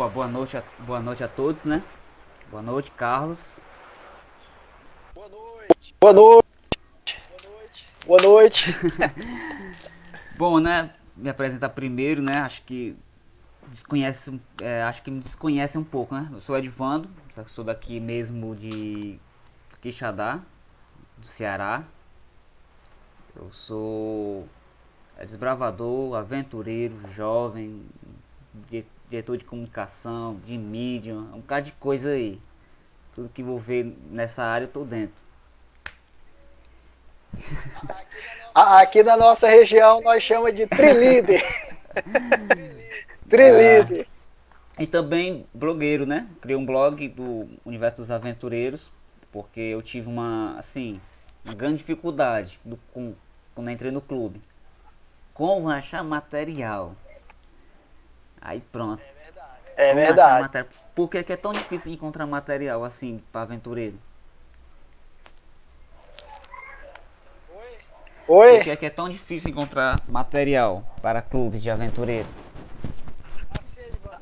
Opa, boa noite, a, boa noite a todos, né? Boa noite, Carlos. Boa noite. Boa noite. Boa noite. Bom, né? Me apresentar primeiro, né? Acho que desconhece, é, acho que me desconhece um pouco, né? Eu sou Edvando, sou daqui mesmo de Quixadá, do Ceará. Eu sou desbravador, aventureiro, jovem, diretor de comunicação, de mídia, um bocado de coisa aí. Tudo que vou ver nessa área eu tô dentro. Aqui na nossa região nós chamamos de trilíder. trilíder. É. E também blogueiro, né? Criei um blog do Universo dos Aventureiros, porque eu tive uma, assim, uma grande dificuldade do, com, quando entrei no clube. Como achar material? Aí pronto. É verdade. É verdade. Por que, que é tão difícil encontrar material assim para aventureiro? Oi? Por que, que é tão difícil encontrar material para clubes de aventureiro?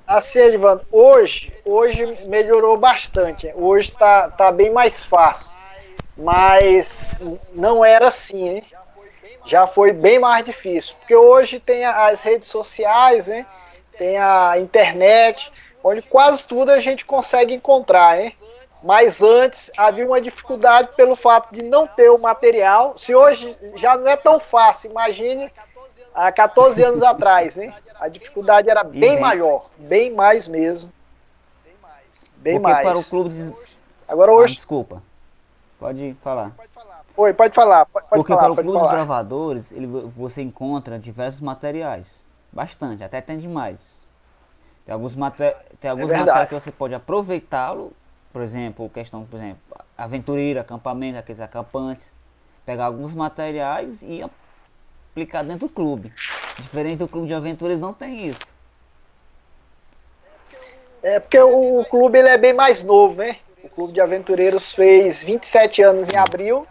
Assim, Edvan, hoje, hoje melhorou bastante. Hoje tá, tá bem mais fácil. Mas não era assim, hein? Já foi bem mais difícil. Porque hoje tem as redes sociais, hein? Tem a internet, onde quase tudo a gente consegue encontrar, hein? Mas antes havia uma dificuldade pelo fato de não ter o material. Se hoje já não é tão fácil, imagine há 14 anos atrás, hein? A dificuldade era bem, bem maior, bem mais mesmo. Bem Porque mais. para o clube de... Agora hoje. Ah, desculpa. Pode falar. Oi, pode falar. Pode, Porque falar, para o clube falar. de gravadores, ele, você encontra diversos materiais. Bastante, até tem demais. Tem alguns, maté tem alguns é materiais que você pode aproveitá-lo, por exemplo, questão, por exemplo, aventureiro, acampamento, aqueles acampantes. Pegar alguns materiais e aplicar dentro do clube. Diferente do clube de aventuras não tem isso. É porque o, o clube ele é bem mais novo, né? O clube de aventureiros fez 27 anos em abril.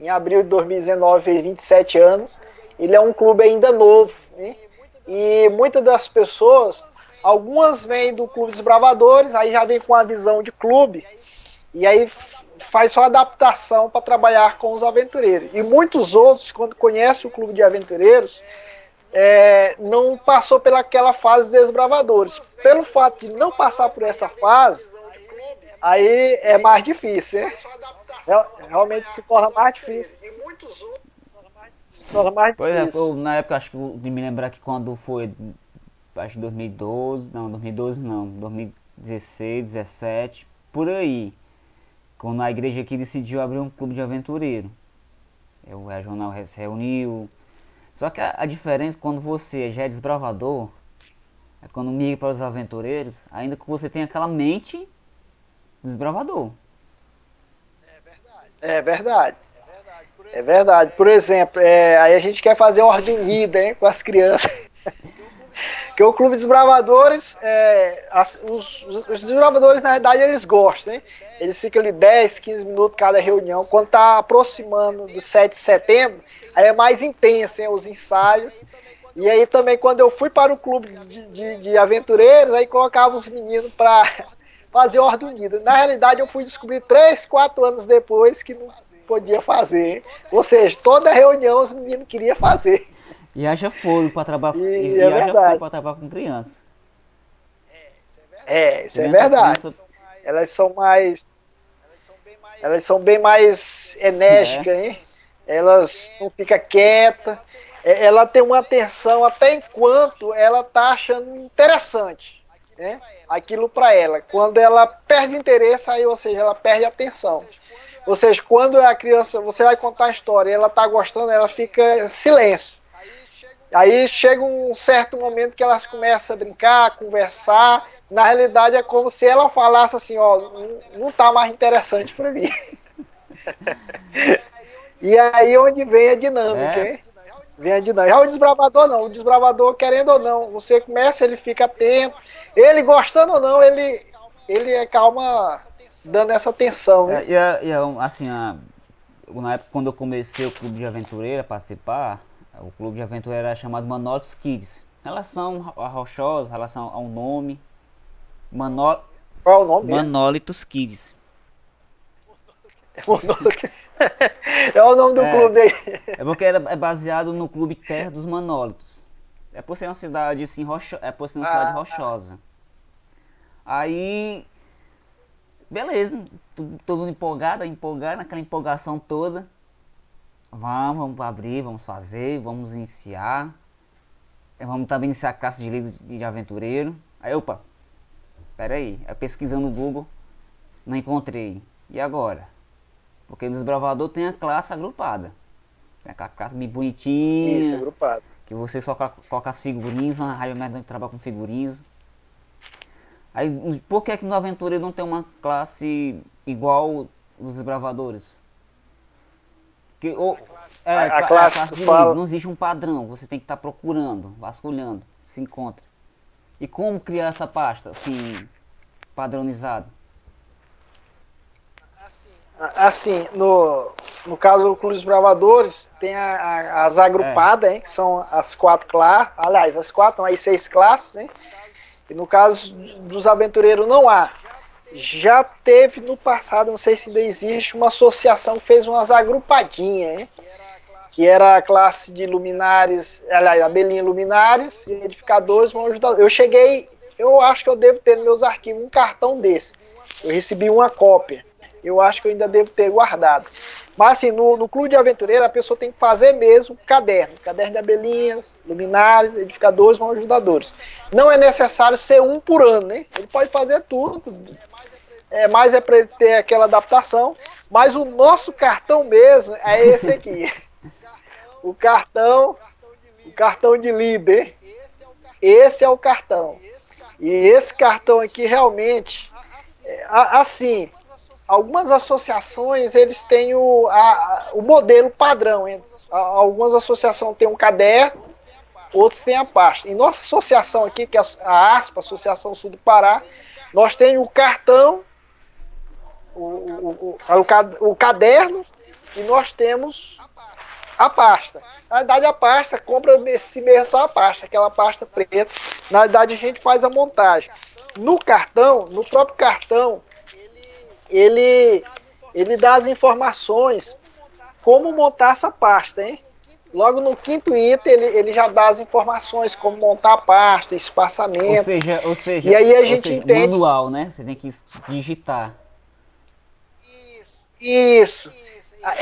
Em abril de 2019 fez 27 anos. Ele é um clube ainda novo, né? E muitas das pessoas, algumas vêm do Clube dos Bravadores, aí já vem com a visão de clube, e aí faz sua adaptação para trabalhar com os aventureiros. E muitos outros, quando conhecem o Clube de Aventureiros, é, não passou pelaquela fase de desbravadores. Pelo fato de não passar por essa fase, aí é mais difícil, né? Realmente se torna mais difícil. E muitos outros mais pois é, eu, na época acho que de me lembrar que quando foi, acho que 2012, não, 2012 não, 2016, 17, por aí. Quando a igreja aqui decidiu abrir um clube de aventureiro. É, o regional se reuniu. Só que a, a diferença quando você já é desbravador, é quando migra para os aventureiros, ainda que você tenha aquela mente desbravador. É verdade. É verdade. É verdade. Por exemplo, é, aí a gente quer fazer ordem unida hein, com as crianças. Porque o Clube dos Bravadores, é, as, os, os desbravadores, na verdade, eles gostam, hein? Eles ficam ali 10, 15 minutos cada reunião. Quando tá aproximando do 7 de setembro, aí é mais intenso, hein, os ensaios. E aí também, quando eu fui para o clube de, de, de aventureiros, aí colocava os meninos para fazer ordem unida. Na realidade, eu fui descobrir 3, 4 anos depois que não podia fazer. Ou seja, toda reunião os meninos queriam fazer. E haja foro para trabalhar, e, e é haja foro para trabalhar com criança. É, isso é verdade. Criança... Elas são mais. Elas são bem mais enérgicas, é. hein? Elas não ficam quietas. É, ela tem uma atenção até enquanto ela tá achando interessante, né? Aquilo para ela. Quando ela perde o interesse, aí, ou seja, ela perde a atenção. Ou seja, quando a criança, você vai contar a história e ela está gostando, ela fica em silêncio. Aí chega um certo momento que elas começam a brincar, a conversar. Na realidade é como se ela falasse assim, ó, não está mais interessante para mim. e aí onde vem a dinâmica, é. hein? Vem a dinâmica. Já o desbravador não, o desbravador querendo ou não, você começa, ele fica atento, ele gostando ou não, ele ele é calma dando essa atenção. Né? É, e, e, assim, a, na época quando eu comecei o clube de aventureira a participar, o clube de aventureira era chamado Manotos Kids. Relação a rochosa, relação ao nome. Manol... Qual é o nome? Manolitos Kids. É o nome do é, clube aí. É porque era, é baseado no clube Terra dos Manólitos. É por ser uma cidade assim, rocho, é por ser uma ah, cidade rochosa. Aí, beleza, todo mundo empolgado, empolgado, naquela empolgação toda. Vamos, vamos abrir, vamos fazer, vamos iniciar. Vamos também iniciar a classe de livro de aventureiro. Aí, opa, pera aí, eu pesquisando no Google, não encontrei. E agora? Porque no desbravador tem a classe agrupada. Tem aquela classe bem bonitinha. Isso, agrupada. Que você só coloca as figurinhas, na Raio Medonho trabalha com figurinhas. Aí, por que, que no Aventureiro não tem uma classe igual dos desbravadores? Que, ou, é, a, a, classe, a classe fala... não existe um padrão, você tem que estar tá procurando, vasculhando, se encontra. E como criar essa pasta, assim, padronizada? Assim, no, no caso do Clube dos Bravadores, tem a, a, as agrupadas, é. hein, que são as quatro classes, aliás, as quatro, aí seis classes, hein, e no caso dos aventureiros não há. Já teve no passado, não sei se ainda existe, uma associação que fez umas agrupadinhas, hein, que era a classe de luminares, aliás, abelinha luminares, edificadores, vão ajudar. Eu cheguei, eu acho que eu devo ter nos meus arquivos um cartão desse. Eu recebi uma cópia eu acho que eu ainda devo ter guardado. Mas assim, no, no clube de aventureiro, a pessoa tem que fazer mesmo caderno. Caderno de abelhinhas, luminares, edificadores, mão ajudadores. Não é necessário ser um por ano, né? Ele pode fazer tudo. É, mais é para ele ter aquela adaptação. Mas o nosso cartão mesmo é esse aqui. o cartão, o cartão de líder. Esse é o cartão. E esse cartão aqui realmente, é, assim, algumas associações eles têm o, a, o modelo padrão. Algumas associações têm um caderno, outros têm a pasta. Em nossa associação aqui, que é a ASPA, Associação Sul do Pará, nós temos o cartão, o, o, o, o caderno e nós temos a pasta. Na verdade, a pasta compra esse mesmo só a pasta, aquela pasta preta. Na verdade, a gente faz a montagem. No cartão, no próprio cartão, ele, ele dá as informações como montar essa pasta, hein? Logo no quinto item, ele, ele já dá as informações como montar a pasta, espaçamento. Ou seja, ou seja, e aí a gente seja, entende. Manual, né? Você tem que digitar. Isso.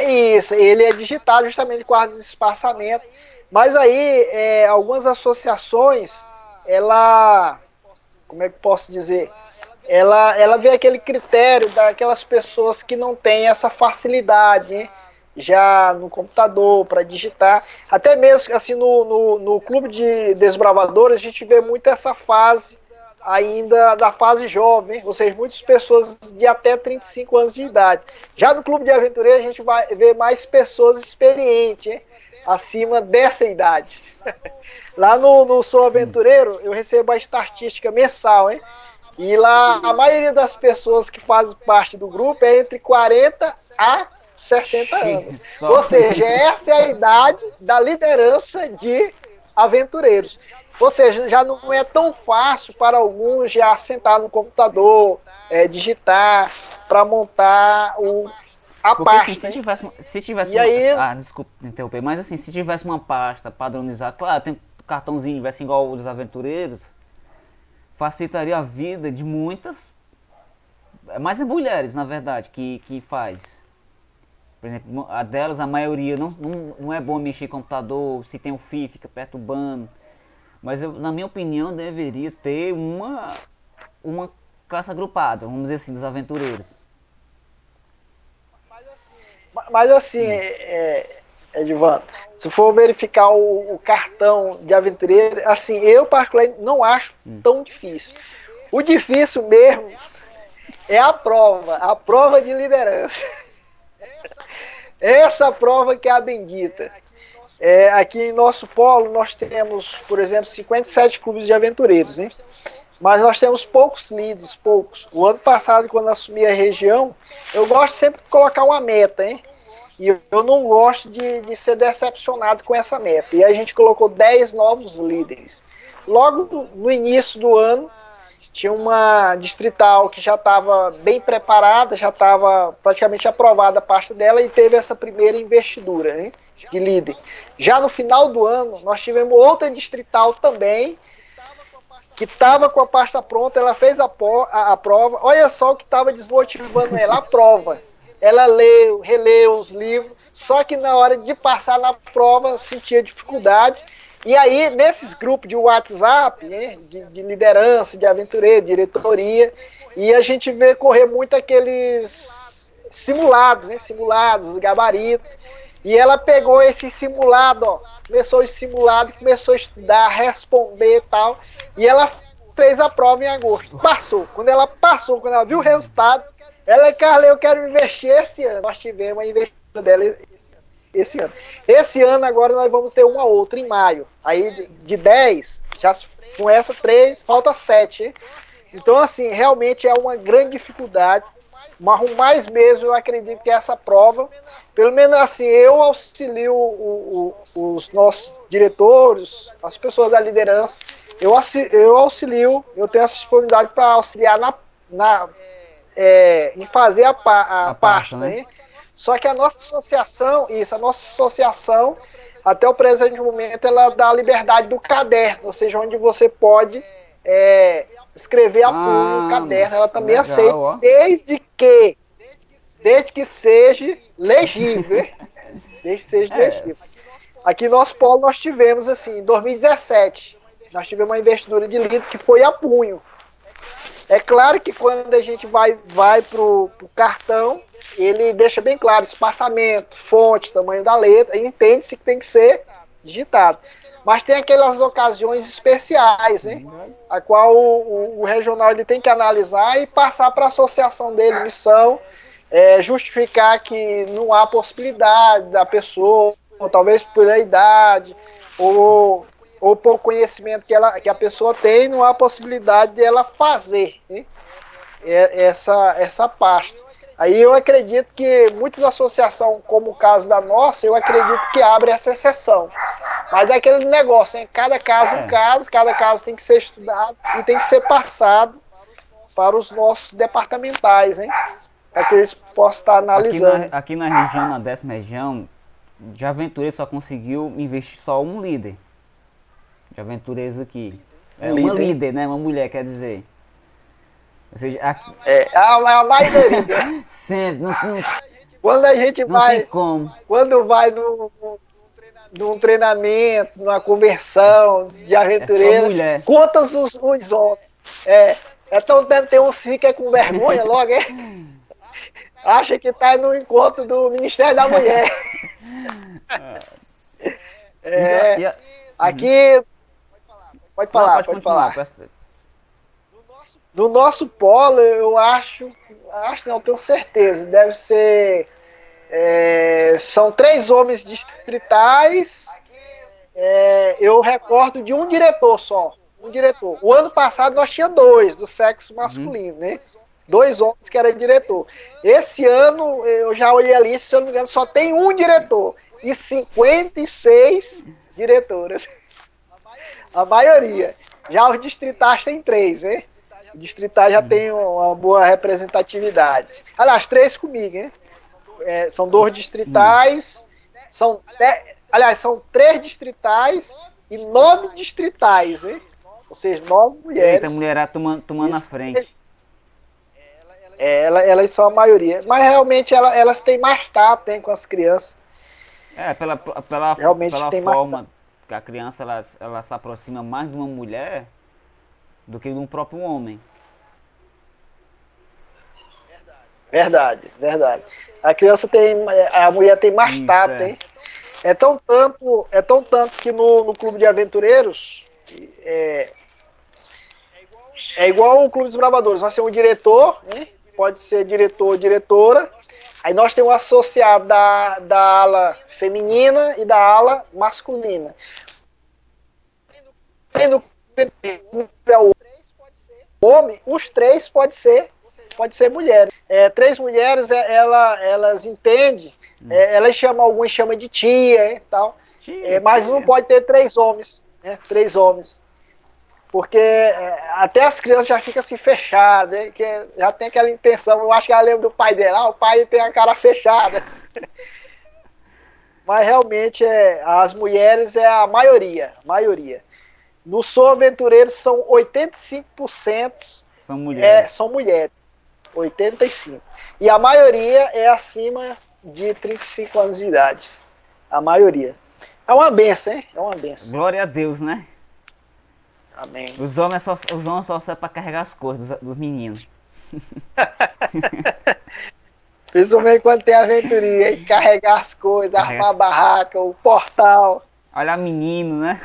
Isso, ele é digitado justamente com as espaçamentos. Mas aí, é, algumas associações, ela. Como é que posso dizer? Ela, ela vê aquele critério daquelas pessoas que não têm essa facilidade hein? já no computador para digitar. Até mesmo assim no, no, no, clube de desbravadores a gente vê muito essa fase ainda da fase jovem, ou seja, muitas pessoas de até 35 anos de idade. Já no clube de aventureiro a gente vai ver mais pessoas experientes, hein? acima dessa idade. Lá no, no Sou Aventureiro eu recebo a estatística mensal, hein? E lá, a maioria das pessoas que fazem parte do grupo é entre 40 a 60 anos. Ou seja, essa é a idade da liderança de aventureiros. Ou seja, já não é tão fácil para alguns já sentar no computador, é, digitar, para montar o, a Porque, pasta. Assim, se tivesse, se tivesse e aí, ah, desculpa interromper, mas assim, se tivesse uma pasta padronizada, claro, tem cartãozinho, tivesse igual os aventureiros, facilitaria a vida de muitas, mais mulheres, na verdade, que, que faz. Por exemplo, a delas, a maioria, não, não, não é bom mexer em computador, se tem o fio, fica perturbando. Mas, eu, na minha opinião, deveria ter uma, uma classe agrupada, vamos dizer assim, dos aventureiros. Mas assim, mas, assim hum. é, Edvan, se for verificar o, o, cartão de aventureiro, assim, eu particularmente não acho hum. tão difícil. O difícil mesmo é a prova, a prova de liderança. Essa prova que é a bendita. É, aqui em nosso polo nós temos, por exemplo, 57 clubes de aventureiros, hein? mas nós temos poucos líderes, poucos. O ano passado, quando assumi a região, eu gosto sempre de colocar uma meta, hein? E eu não gosto de, de ser decepcionado com essa meta. E a gente colocou 10 novos líderes. Logo no início do ano, tinha uma distrital que já estava bem preparada, já estava praticamente aprovada a pasta dela e teve essa primeira investidura hein, de líder. Já no final do ano, nós tivemos outra distrital também, que estava com a pasta pronta, ela fez a, a, a prova. Olha só o que estava desmotivando ela, a prova. Ela leu, releu os livros, só que na hora de passar na prova sentia dificuldade. E aí, nesses grupos de WhatsApp, né, de, de liderança, de aventureiro, diretoria, e a gente vê correr muito aqueles simulados, né, simulados, gabaritos, e ela pegou esse simulado, ó, começou esse simulado, começou a estudar, responder e tal, e ela fez a prova em agosto, passou. Quando ela passou, quando ela viu o resultado, ela, Carla, eu quero investir esse ano. Nós tivemos a investida dela esse ano. Esse ano agora nós vamos ter uma outra em maio. Aí de 10, já com essa 3, falta 7. Então, assim, realmente é uma grande dificuldade. Mas mais mesmo eu acredito que essa prova, pelo menos assim, eu auxilio o, o, os nossos diretores, as pessoas da liderança, eu, eu auxilio, eu tenho essa disponibilidade para auxiliar na, na, é, em fazer a, a, a parte, né? né? Só que a nossa associação, isso, a nossa associação, até o presente momento, ela dá a liberdade do caderno, ou seja, onde você pode é, escrever a ah, no caderno. Ela também legal, aceita, ó. desde que, desde que seja legível. desde que seja é. legível. Aqui no nosso polo nós tivemos, assim, em 2017, nós tivemos uma investidura de livro que foi a punho. É claro que quando a gente vai, vai para o cartão, ele deixa bem claro espaçamento, fonte, tamanho da letra, entende-se que tem que ser digitado. Mas tem aquelas ocasiões especiais, né? A qual o, o, regional ele tem que analisar e passar para a associação dele, missão, é, justificar que não há possibilidade da pessoa, ou talvez por idade, ou, ou por conhecimento que, ela, que a pessoa tem, não há possibilidade de ela fazer né? essa, essa pasta. Aí eu acredito que muitas associações, como o caso da nossa, eu acredito que abre essa exceção. Mas é aquele negócio, hein? cada caso é um caso, cada caso tem que ser estudado e tem que ser passado para os nossos departamentais, hein? Para que eles possam estar analisando. Aqui na, aqui na região, na décima região, de aventureiros só conseguiu investir só um líder. De aventureiros aqui. É uma líder, líder né? Uma mulher, quer dizer. Ou seja, aqui... É, a, a maioria. Sempre, não, não, Quando a gente não vai. Tem como. Quando vai no, num treinamento, numa conversão de aventureira, é os, os homens. É, então deve ter uns que fica com vergonha logo, é? Acha que tá no encontro do Ministério da Mulher. É, aqui. Pode falar, pode, pode falar. No nosso polo, eu acho, acho não, tenho certeza, deve ser. É, são três homens distritais. É, eu recordo de um diretor só. Um diretor. O ano passado nós tínhamos dois do sexo masculino, uhum. né? Dois homens que eram diretor. Esse ano, eu já olhei ali, se eu não me engano, só tem um diretor e 56 diretoras. A maioria. Já os distritais tem três, né? O distrital já tem uma boa representatividade. Aliás, três comigo, hein? É, são dois distritais, são aliás, são três distritais e nove distritais, hein? Ou seja, nove mulheres. Eita, mulherada tomando, tomando na frente. É, ela, elas são a maioria. Mas realmente ela, elas têm mais tato tem, com as crianças. É, pela, pela, realmente pela forma. Que a criança ela, ela se aproxima mais de uma mulher, do que de um próprio homem. Verdade, verdade. A criança tem, a mulher tem mais Isso, tato, é. hein? É tão tanto, é tão tanto que no, no clube de aventureiros é, é igual o clube dos bravadores. Nós temos um diretor, né? pode ser diretor ou diretora. Aí nós temos um associado da, da ala feminina e da ala masculina. E no homem, os três pode ser pode ser mulher. É, três mulheres, é, ela, elas entendem, hum. é, elas chamam, alguns chamam de tia e tal, tia, é, mas não pode ter três homens, né? Três homens. Porque é, até as crianças já ficam assim fechadas, que já tem aquela intenção. Eu acho que ela lembra do pai dela, ah, o pai tem a cara fechada. Mas realmente é, as mulheres é a maioria, maioria. No Sou Aventureiro são 85% são mulheres. É, são mulheres. 85. E a maioria é acima de 35 anos de idade. A maioria. É uma benção, hein? É uma benção. Glória a Deus, né? Amém. Os homens só, os homens só servem para carregar as coisas dos, dos meninos. Principalmente quando tem aventuria, hein? carregar as coisas, Carrega armar a barraca, o portal. Olhar menino, né?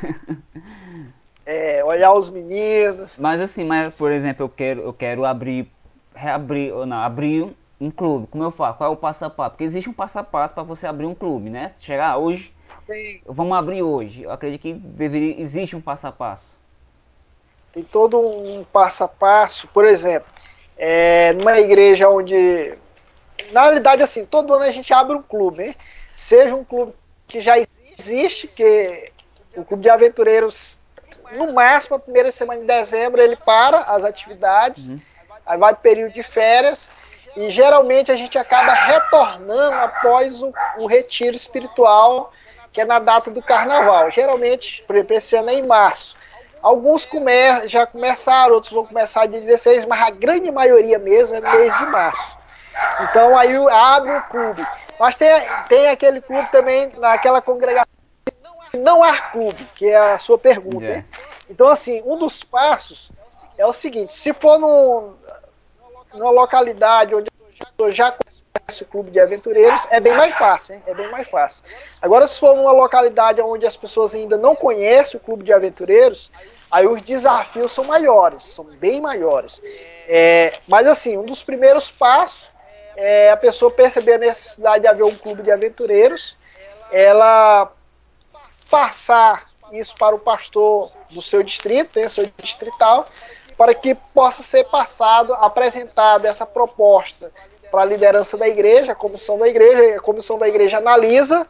É, olhar os meninos. Mas assim, mas, por exemplo, eu quero, eu quero abrir, reabrir, ou não, abrir um clube. Como eu falo? Qual é o passo a passo? Porque existe um passo a passo para você abrir um clube, né? Chegar hoje, Sim. vamos abrir hoje. Eu acredito que deveria, existe um passo a passo. Tem todo um passo a passo. Por exemplo, é, numa igreja onde, na realidade, assim, todo ano a gente abre um clube, né? Seja um clube que já existe, que o clube de aventureiros no máximo, a primeira semana de dezembro ele para as atividades, uhum. aí vai período de férias, e geralmente a gente acaba retornando após o, o retiro espiritual, que é na data do carnaval. Geralmente, por exemplo, esse ano é em março. Alguns já começaram, outros vão começar de 16, mas a grande maioria mesmo é no mês de março. Então aí abre o clube. Mas tem, tem aquele clube também naquela congregação não há clube, que é a sua pergunta. Yeah. Então, assim, um dos passos é o seguinte: se for num, numa localidade onde eu já conhece o clube de aventureiros, é bem mais fácil, hein? É bem mais fácil. Agora, se for numa localidade onde as pessoas ainda não conhecem o clube de aventureiros, aí os desafios são maiores, são bem maiores. É, mas, assim, um dos primeiros passos é a pessoa perceber a necessidade de haver um clube de aventureiros, ela passar isso para o pastor do seu distrito, né, seu distrital, para que possa ser passado, apresentada essa proposta para a liderança da igreja, a comissão da igreja, a comissão da igreja analisa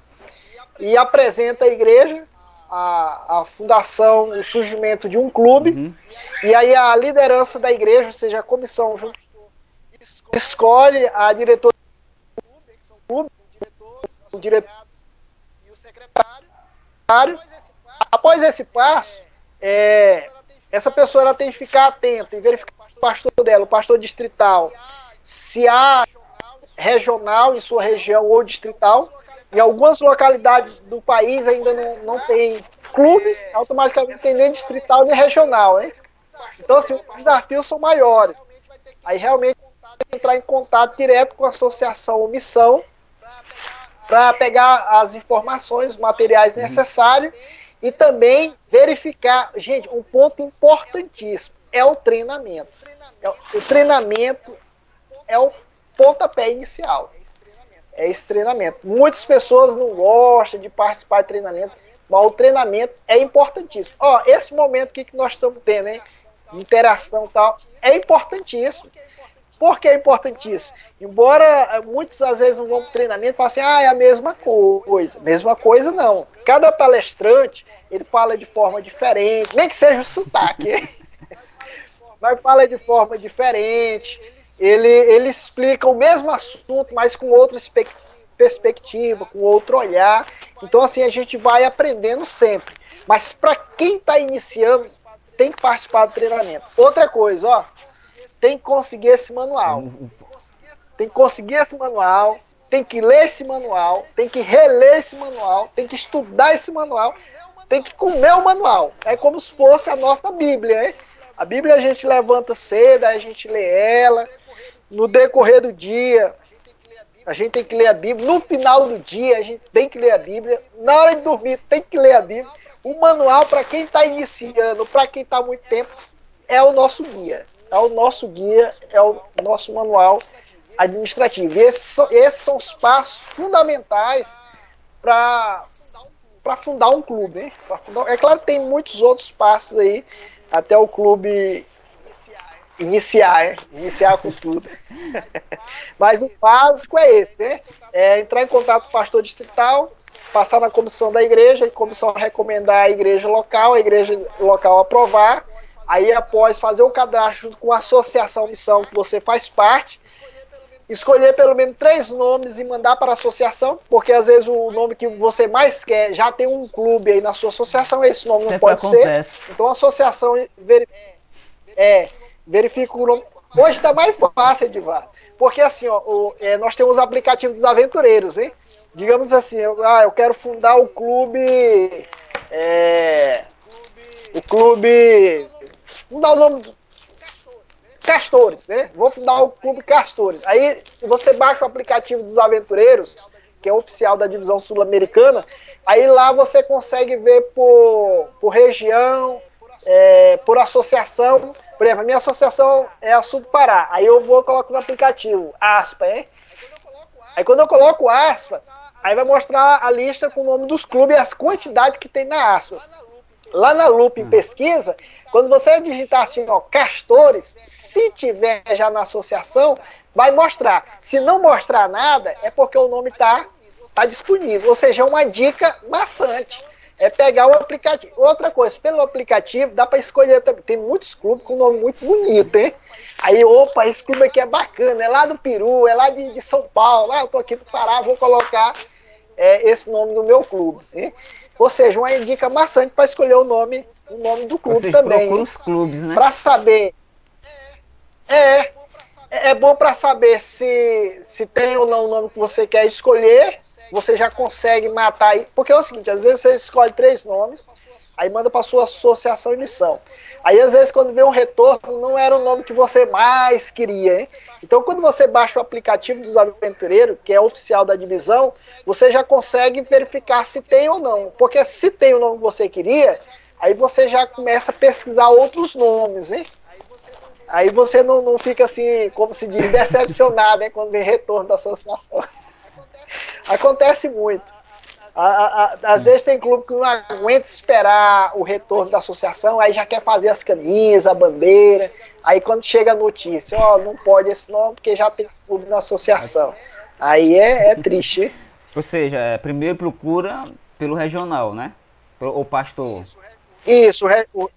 e apresenta à igreja a, a fundação, o surgimento de um clube, uhum. e aí a liderança da igreja, ou seja, a comissão junto, escolhe a diretora do clube, o diretor e o secretário, Após esse passo, é, essa pessoa ela tem que ficar atenta e verificar o pastor dela, o pastor distrital, se há regional em sua região ou distrital. Em algumas localidades do país ainda não, não tem clubes, automaticamente tem nem distrital nem regional. Hein? Então, assim, os desafios são maiores. Aí realmente entrar em contato direto com a associação ou missão para pegar as informações, os materiais necessários e também verificar. Gente, um ponto importantíssimo é o treinamento. É o treinamento é o pontapé inicial. É esse treinamento. Muitas pessoas não gostam de participar de treinamento, mas o treinamento é importantíssimo. Ó, esse momento que nós estamos tendo, hein? Interação tal, é importantíssimo. Por que é importantíssimo? Embora eh, muitos às vezes não vão para treinamento e falam assim, ah, é a mesma coisa. Mesma coisa não. Cada palestrante, ele fala de forma diferente, nem que seja o sotaque. mas fala de forma diferente. Ele, ele explica o mesmo assunto, mas com outra perspectiva, com outro olhar. Então, assim, a gente vai aprendendo sempre. Mas para quem está iniciando, tem que participar do treinamento. Outra coisa, ó, tem que conseguir esse manual. Tem que conseguir esse manual, tem que ler esse manual, tem que reler esse manual, tem que estudar esse manual, tem que comer o manual. É como se fosse a nossa Bíblia, hein? A Bíblia a gente levanta cedo, a gente lê ela. No decorrer do dia, a gente tem que ler a Bíblia. No final do dia, a gente tem que ler a Bíblia. Na hora de dormir, tem que ler a Bíblia. O manual, para quem está iniciando, para quem está há muito tempo, é o nosso guia é o nosso guia, é o nosso manual administrativo. Esses, esses são os passos fundamentais para fundar um clube. Fundar, é claro que tem muitos outros passos aí, até o clube iniciar, hein? iniciar com tudo. Mas o básico é esse, né? é entrar em contato com o pastor distrital, passar na comissão da igreja, a comissão recomendar a igreja local, a igreja local aprovar, Aí, após fazer o cadastro junto com a associação missão que você faz parte, escolher pelo menos três nomes e mandar para a associação, porque às vezes o nome que você mais quer já tem um clube aí na sua associação, esse nome Sempre não pode acontece. ser. Então a associação é, verifica o nome. Hoje está mais fácil, Edivar. Porque assim, ó, o, é, nós temos o aplicativo dos aventureiros, hein? Digamos assim, eu, ah, eu quero fundar o clube. É, o clube. Vamos dar o nome. Castores, né? Vou fundar o clube Castores. Aí você baixa o aplicativo dos aventureiros, que é oficial da divisão sul-americana. Aí lá você consegue ver por, por região, é, por associação. Por exemplo, a minha associação é a Sul do Pará. Aí eu vou coloco no aplicativo aspa, hein? Aí quando eu coloco aspa, aí vai mostrar a lista com o nome dos clubes e as quantidades que tem na aspa. Lá na lupa em pesquisa, quando você digitar assim, ó, castores, se tiver já na associação, vai mostrar. Se não mostrar nada, é porque o nome está tá disponível. Ou seja, é uma dica maçante é pegar o aplicativo. Outra coisa, pelo aplicativo dá para escolher também. Tem muitos clubes com nome muito bonito, hein? Aí, opa, esse clube aqui é bacana, é lá do Peru, é lá de, de São Paulo, lá ah, eu tô aqui do Pará, vou colocar é, esse nome no meu clube. Hein? Ou seja, uma dica bastante para escolher o nome, o nome do clube seja, também. Procura os clubes, né? Para saber. É, é bom para saber se, se tem ou não o nome que você quer escolher você já consegue matar aí. Porque é o seguinte, às vezes você escolhe três nomes, aí manda para sua associação e missão. Aí às vezes quando vem um retorno, não era o nome que você mais queria, hein? Então quando você baixa o aplicativo dos aventureiros, que é oficial da divisão, você já consegue verificar se tem ou não. Porque se tem o nome que você queria, aí você já começa a pesquisar outros nomes, hein? Aí você não, não fica assim, como se diz, decepcionado, né, quando vem retorno da associação. Acontece muito. A, a, às vezes tem clube que não aguenta esperar o retorno da associação, aí já quer fazer as camisas, a bandeira. Aí quando chega a notícia, ó, não pode esse nome porque já tem clube na associação. Aí é, é triste. Ou seja, é, primeiro procura pelo regional, né? O pastor. Isso, o,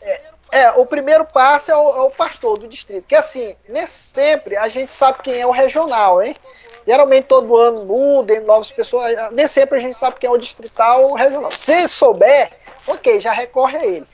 é, é, o primeiro passo é o, é o pastor do distrito. Que assim, nem sempre a gente sabe quem é o regional, hein? Geralmente todo ano muda, novas pessoas. Nem sempre a gente sabe quem é o distrital ou regional. Se souber, ok, já recorre a ele.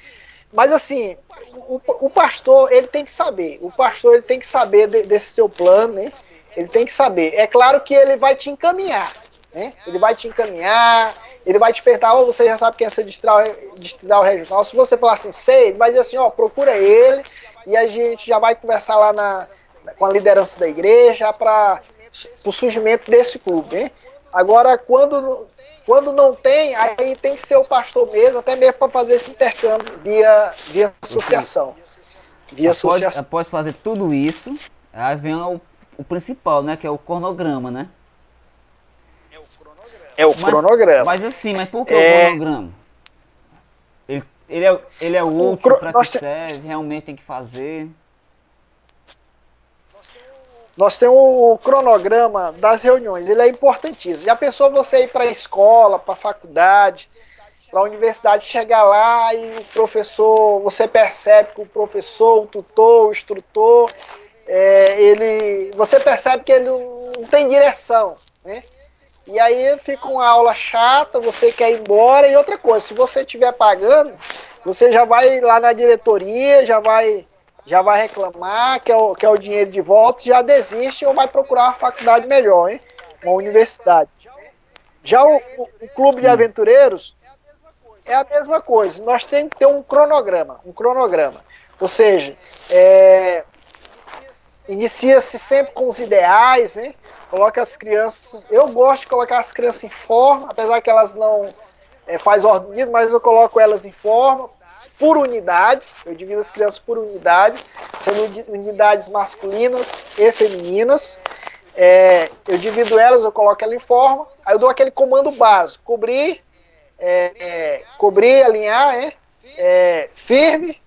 Mas assim, o, o, pastor ele tem que saber. O pastor ele tem que saber de, desse seu plano, né? Ele tem que saber. É claro que ele vai te encaminhar, né? Ele vai te encaminhar, ele vai te perguntar, oh, você já sabe quem é seu distrital, distrital regional. Se você falar assim, sei, ele vai dizer assim, ó, procura ele e a gente já vai conversar lá na, com a liderança da igreja para o surgimento desse clube. Hein? Agora, quando, quando não tem, aí tem que ser o pastor mesmo, até mesmo para fazer esse intercâmbio via, via associação. Via após, associação. Após fazer tudo isso, aí vem o, o principal, né? Que é o cronograma, né? É o cronograma. Mas, mas assim, mas por que é... o cronograma? Ele, ele, é, ele é útil para que serve, realmente tem que fazer. Nós temos o cronograma das reuniões, ele é importantíssimo. Já pensou você ir para a escola, para a faculdade, para a universidade, chegar lá e o professor, você percebe que o professor, o tutor, o instrutor, é, ele, você percebe que ele não tem direção, né? E aí fica uma aula chata, você quer ir embora. E outra coisa, se você estiver pagando, você já vai lá na diretoria, já vai já vai reclamar, quer o, quer o dinheiro de volta, já desiste ou vai procurar uma faculdade melhor, hein? Uma universidade. Já o, o, o clube de aventureiros é a mesma coisa. Nós temos que ter um cronograma, um cronograma. Ou seja, é, inicia-se sempre com os ideais, né? Coloca as crianças. Eu gosto de colocar as crianças em forma, apesar que elas não é, faz ordem, mas eu coloco elas em forma por unidade, eu divido as crianças por unidade, sendo unidades masculinas e femininas. É, eu divido elas, eu coloco ela em forma, aí eu dou aquele comando básico, cobrir, é, é, cobrir, alinhar, é, é firme,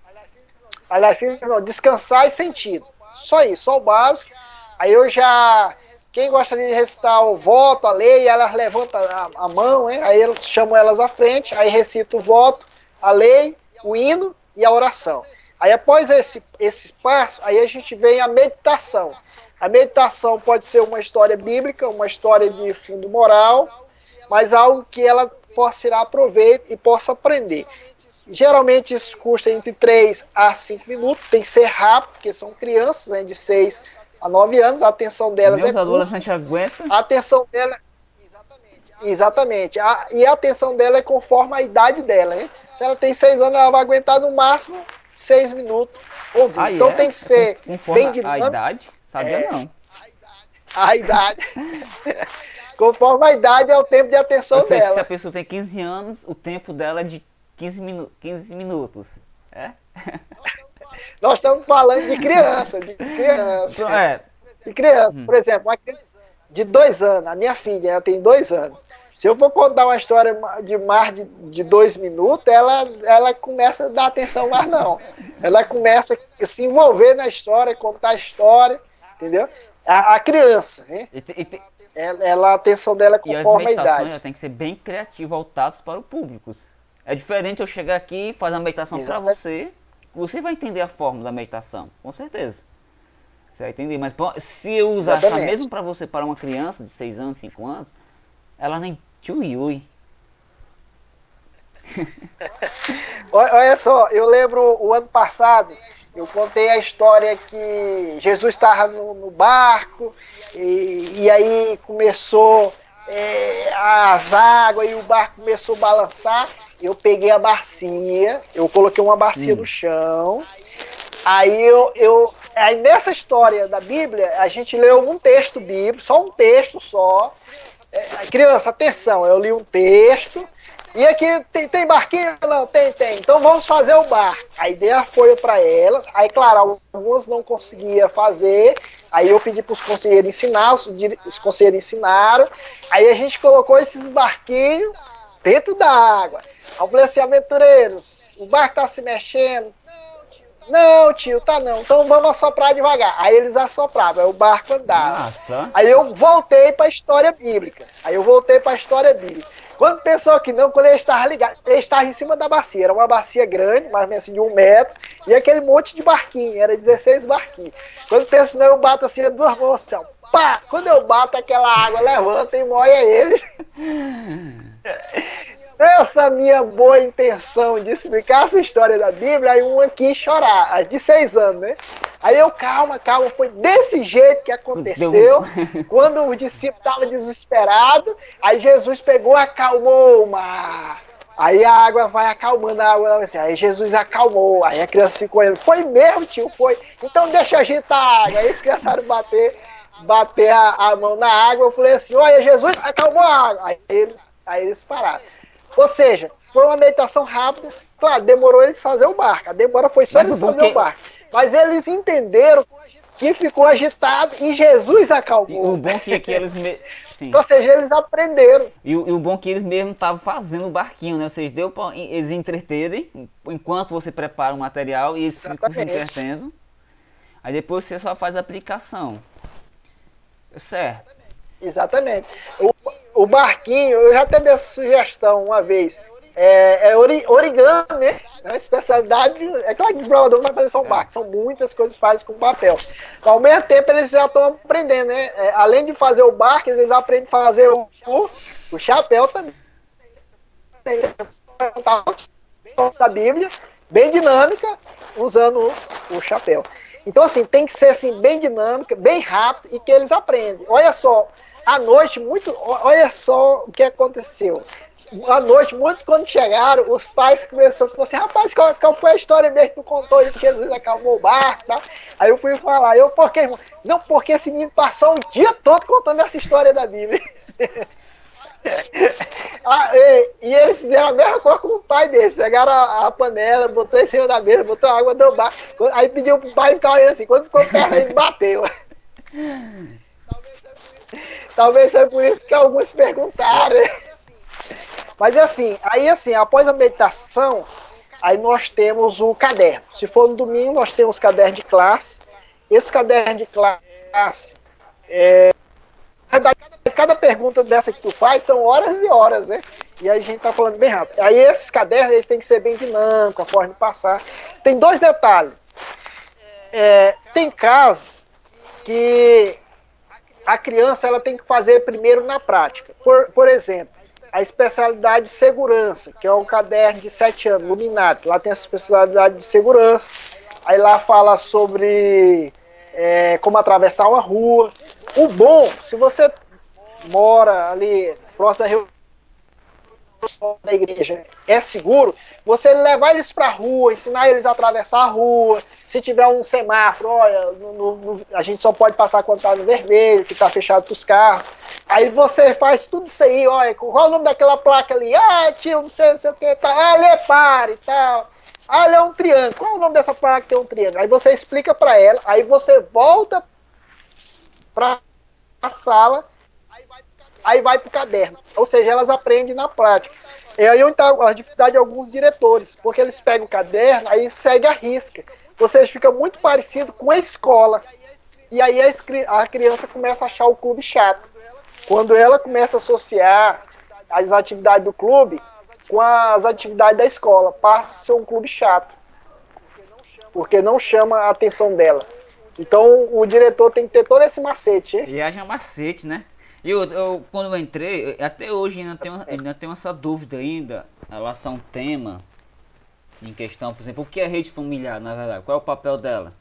aliás, firme, não, descansar e sentido. Só isso, só o básico. Aí eu já, quem gostaria de recitar o voto, a lei, elas levantam a, a mão, hein? aí eu chamo elas à frente, aí recito o voto, a lei, o hino e a oração. Aí após esse, esse passo, aí a gente vem a meditação. A meditação pode ser uma história bíblica, uma história de fundo moral, mas algo que ela possa tirar proveito e possa aprender. Geralmente isso custa entre 3 a 5 minutos, tem que ser rápido, porque são crianças né, de 6 a 9 anos, a atenção delas Meus é adolescentes aguentam. A atenção dela Exatamente. A, e a atenção dela é conforme a idade dela, né? Se ela tem 6 anos, ela vai aguentar no máximo 6 minutos ouvindo. Ah, então é? tem que ser Conforme bem a dinâmico. idade? Sabia É. não. A idade. conforme a idade é o tempo de atenção seja, se a dela. pessoa tem 15 anos, o tempo dela é de 15, minu 15 minutos. É? Nós estamos falando de criança, de criança. Então, é, De criança, Hum. por exemplo, uma criança de dois anos, a minha filha, ela tem dois anos. Se eu for contar uma história de mais de, de dois minutos, ela, ela começa a dar atenção mais não. Ela começa a se envolver na história, contar a história, entendeu? A, a criança, né? e, e Ela, ela- a atenção dela é conforme a idade. tem que ser bem criativas, voltadas para o público. É diferente eu chegar aqui e fazer uma meditação para você, você vai entender a forma da meditação, com certeza. Você vai entender, mas se eu usar essa mesmo para você, para uma criança de 6 anos, 5 anos, ela nem tchui ui. Olha olha só, eu lembro o ano passado, eu contei a história que Jesus estava no, no barco e, e aí começou é, as águas e o barco começou a balançar. Eu peguei a bacia, eu coloquei uma bacia Hum. no chão. Aí eu, eu aí nessa história da Bíblia, a gente leu um texto bíblico, só um texto só. É, criança, atenção, eu li um texto. E aqui tem, tem barquinho? Não, tem, tem. Então vamos fazer o barco. A ideia foi para elas. Aí, claro, algumas não conseguia fazer. Aí eu pedi para os conselheiros ensinar, os, os conselheiros ensinaram. Aí a gente colocou esses barquinhos dentro da água. Aí eu falei assim, aventureiros, o barco tá se mexendo. Não, tio, tá não. Então vamos assoprar devagar. Aí eles assopravam, aí o barco andava. Nossa. Aí eu voltei para a história bíblica. Aí eu voltei para a história bíblica. Quando pensou que não, quando ele estava ligado, ele estava em cima da bacia. Era uma bacia grande, mais ou menos assim, de um metro, e aquele monte de barquinho, era 16 barquinhos. Quando pensa não, eu bato assim, as duas mãos assim, ó, pá! Quando eu bato, aquela água levanta e molha ele. Essa minha boa intenção de explicar essa história da Bíblia, aí um aqui chorar, as de seis anos, né? Aí eu, calma, calma, foi desse jeito que aconteceu. Quando o discípulo estava desesperado, aí Jesus pegou, acalmou o mar. Aí a água vai acalmando a água, assim, aí Jesus acalmou, aí a criança ficou olhando, foi mesmo, tio, foi. Então deixa agitar a água. Aí eles começaram a bater, bater a, a mão na água. Eu falei assim, olha, Jesus acalmou a água. Aí eles, aí eles pararam. Ou seja, foi uma meditação rápida. Claro, demorou eles fazer o barco. A demora foi só Mas eles fazer que- o barco. Mas eles entenderam que ficou agitado e Jesus E acalmou. o bom que, que eles me... Ou seja, eles aprenderam. E o, e o bom que eles mesmo estavam fazendo o barquinho, né? Ou seja, deu pra eles entreterem enquanto você prepara o material e eles ficam se Exatamente. entretendo. Aí depois você só faz a aplicação. Certo. Exatamente. O, o barquinho, eu já até dei essa sugestão uma vez. É, é ori- origami, né? É uma especialidade. É claro que desbravador não vai fazer só um barco, são muitas coisas que fazem com papel. Mas, ao mesmo tempo, eles já estão aprendendo, né? É, além de fazer o barco, eles aprendem a fazer o, o, o chapéu também. Da Bíblia, bem dinâmica, usando o, o chapéu. Então, assim, tem que ser assim, bem dinâmica, bem rápido e que eles aprendem. Olha só, à noite, muito. Olha só o que aconteceu. À noite, muitos quando chegaram, os pais começaram a falar assim, rapaz, qual, qual foi a história mesmo que tu contou aí que Jesus acalmou o barco, tá? Aí eu fui falar, eu, por quê, irmão? Não, porque esse menino passou o dia todo contando essa história da Bíblia. Ah, e, e eles fizeram a mesma coisa com o pai deles. Pegaram a, a panela, botou em cima da mesa, botou água no bar. Aí pediu pro pai ficar olhando assim. Quando ficou perto, ele bateu. Talvez seja por isso que alguns perguntaram. Mas assim, aí assim, após a meditação, aí nós temos o caderno. Se for no domingo, nós temos caderno de classe. Esse caderno de classe, é, cada, pergunta dessa que tu faz são horas e horas, né? E a gente está falando bem rápido. Aí esses cadernos eles têm que ser bem dinâmicos, a forma de passar. Tem dois detalhes. É, tem casos que a criança ela tem que fazer primeiro na prática. Por, por exemplo, a especialidade de segurança, que é um caderno de sete anos, Luminares. Lá tem a especialidade de segurança. Aí lá fala sobre é, como atravessar uma rua. O bom, se você mora ali próximo da da igreja é seguro, você levar eles para a rua, ensinar eles a atravessar a rua. Se tiver um semáforo, olha, no, no, a gente só pode passar quando está no vermelho, que está fechado para os carros. Aí você faz tudo isso aí, olha, qual é o nome daquela placa ali? Ah, tio, não sei, não sei o que, tá. Ali é pare e tal. Ali é um triângulo. Qual é o nome dessa placa que tem um triângulo? Aí você explica para ela, aí você volta para a sala, aí vai aí vai para o caderno. Ou seja, elas aprendem na prática. É aí onde está a dificuldade de alguns diretores, porque eles pegam o caderno, aí segue a risca. Ou seja, fica muito parecido com a escola. E aí a, criança começa a achar o clube chato. Quando ela começa a associar as atividades do clube com as atividades da escola, passa a ser um clube chato. Porque não chama a atenção dela. Então o diretor tem que ter todo esse macete. E haja macete, né? Eu, eu, quando eu entrei, até hoje ainda tenho, ainda tenho essa dúvida ainda em relação ao tema em questão, por exemplo, o que é rede familiar, na verdade? Qual é o papel dela?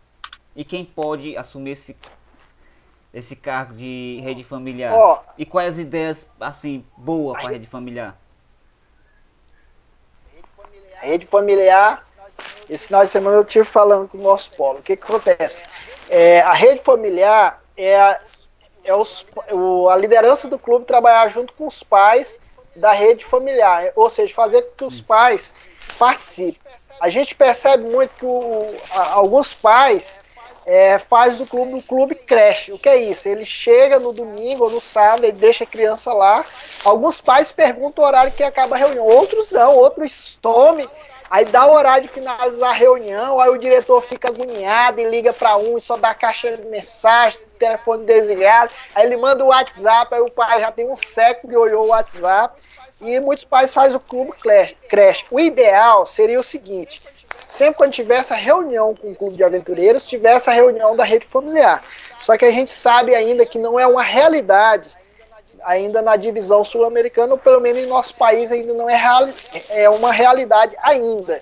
E quem pode assumir esse, esse cargo de rede familiar? Oh, e quais as ideias, assim, boas para a rede familiar? Rede familiar, esse final de semana eu estive falando com o nosso polo. O que, que acontece? É, a rede familiar é a, é os, o, a liderança do clube trabalhar junto com os pais da rede familiar, ou seja, fazer com que os pais participem. A gente percebe muito que o, a, alguns pais é, faz do clube o clube creche. O que é isso? Ele chega no domingo ou no sábado e deixa a criança lá. Alguns pais perguntam o horário que acaba a reunião, outros não, outros somem Aí dá o horário de finalizar a reunião, aí o diretor fica agoniado e liga para um e só dá caixa de mensagem, telefone desligado. Aí ele manda o WhatsApp, aí o pai já tem um século que olhou o WhatsApp. E muitos pais fazem o clube creche. O ideal seria o seguinte: sempre quando tivesse a reunião com o clube de aventureiros, tivesse a reunião da rede familiar. Só que a gente sabe ainda que não é uma realidade ainda na divisão sul-americana, ou pelo menos em nosso país ainda não é, real, é uma realidade ainda.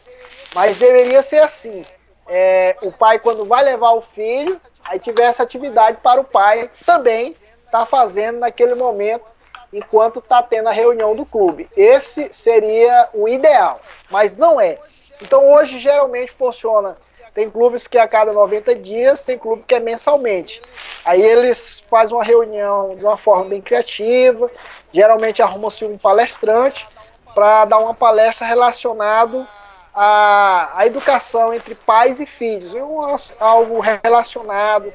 Mas deveria ser assim. É, o pai, quando vai levar o filho, aí tiver essa atividade para o pai também estar tá fazendo naquele momento, enquanto está tendo a reunião do clube. Esse seria o ideal, mas não é. Então hoje geralmente funciona. Tem clubes que é a cada 90 dias, tem clube que é mensalmente. Aí eles fazem uma reunião de uma forma bem criativa, geralmente arrumam-se um palestrante para dar uma palestra relacionado à, à, educação entre pais e filhos. É um, algo relacionado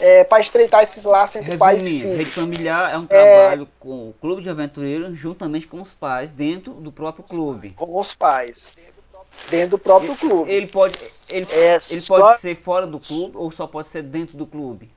é, para estreitar esses laços entre Resumindo, pais e filhos. Rede familiar é um trabalho é, com o clube de aventureiros juntamente com os pais dentro do próprio clube. Com os pais dentro do próprio clube. Ele pode, ele, é, ele só... pode ser fora do clube ou só pode ser dentro do clube?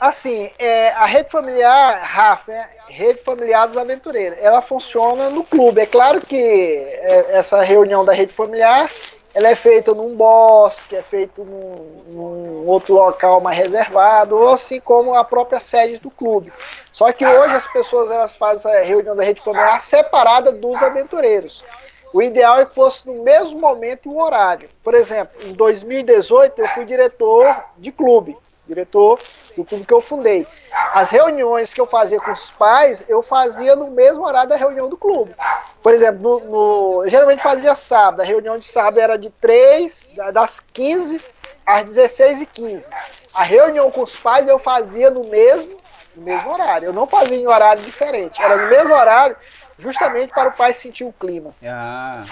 Assim, é, a rede familiar, Rafa, é, rede familiar dos aventureiros, ela funciona no clube. É claro que é, essa reunião da rede familiar ela é feita num bosque, é feita num, num, outro local mais reservado, ou assim como a própria sede do clube. Só que hoje as pessoas elas fazem a reunião da rede familiar separada dos aventureiros. O ideal é que fosse no mesmo momento e o horário. Por exemplo, em 2018 eu fui diretor de clube diretor do clube que eu fundei. As reuniões que eu fazia com os pais, eu fazia no mesmo horário da reunião do clube. Por exemplo, no, no, geralmente fazia sábado, a reunião de sábado era de 3, das 15 às 16 e 15 A reunião com os pais eu fazia no mesmo, no mesmo horário. Eu não fazia em horário diferente, era no mesmo horário, justamente para o pai sentir o clima. Ah,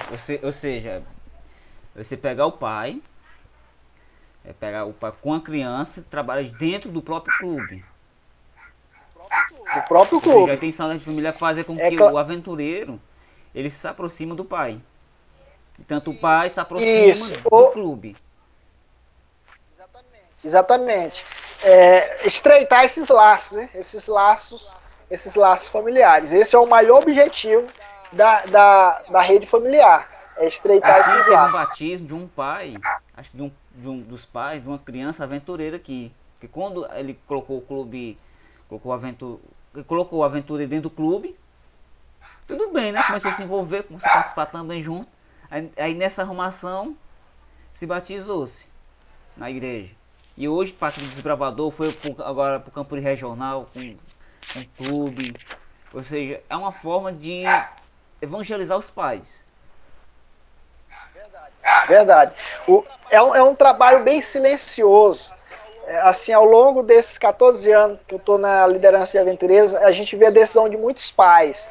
ou seja, você pegar o pai, é pegar o pai com a criança, trabalha dentro do próprio clube. Do próprio clube. Seja, a intenção da família é fazer com é que o aventureiro ele se aproxime do pai. E tanto o pai se aproxima Isso. do o... clube. Exatamente. É, estreitar esses laços, né? Esses laços esses laços familiares. Esse é o maior objetivo da, da, da rede familiar, é estreitar aqui esses laços. um batismo de um pai, acho que de um, de um dos pais, de uma criança aventureira aqui. Que quando ele colocou o clube, colocou aventura, colocou o dentro do clube, tudo bem, né? Começou a se envolver, começou a participar também junto. Aí, aí nessa arrumação se batizou-se na igreja. E hoje passa de desbravador, foi pro, agora para o campo de regional com um clube. Ou seja, é uma forma de evangelizar os pais. Verdade. O, é, um, é um trabalho bem silencioso. É, assim, ao longo desses 14 anos que eu estou na liderança de aventureiros, a gente vê a decisão de muitos pais.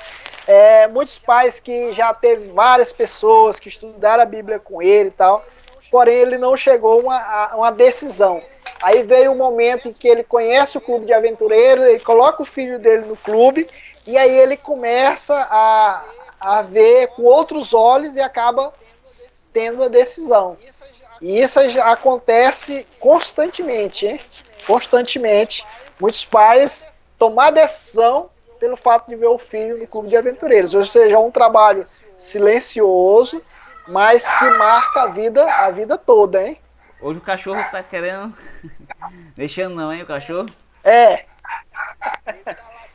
É, muitos pais que já teve várias pessoas que estudaram a Bíblia com ele e tal, porém ele não chegou a uma, a uma decisão. Aí veio um momento em que ele conhece o clube de aventureiros, ele coloca o filho dele no clube, e aí ele começa a, a ver com outros olhos e acaba tendo a decisão. E isso já acontece constantemente, hein? Constantemente. Muitos pais tomar decisão pelo fato de ver o filho no clube de aventureiros. Ou seja, é um trabalho silencioso, mas que marca a vida, a vida toda, hein? Hoje o cachorro tá querendo. Deixando não, hein, o cachorro? É.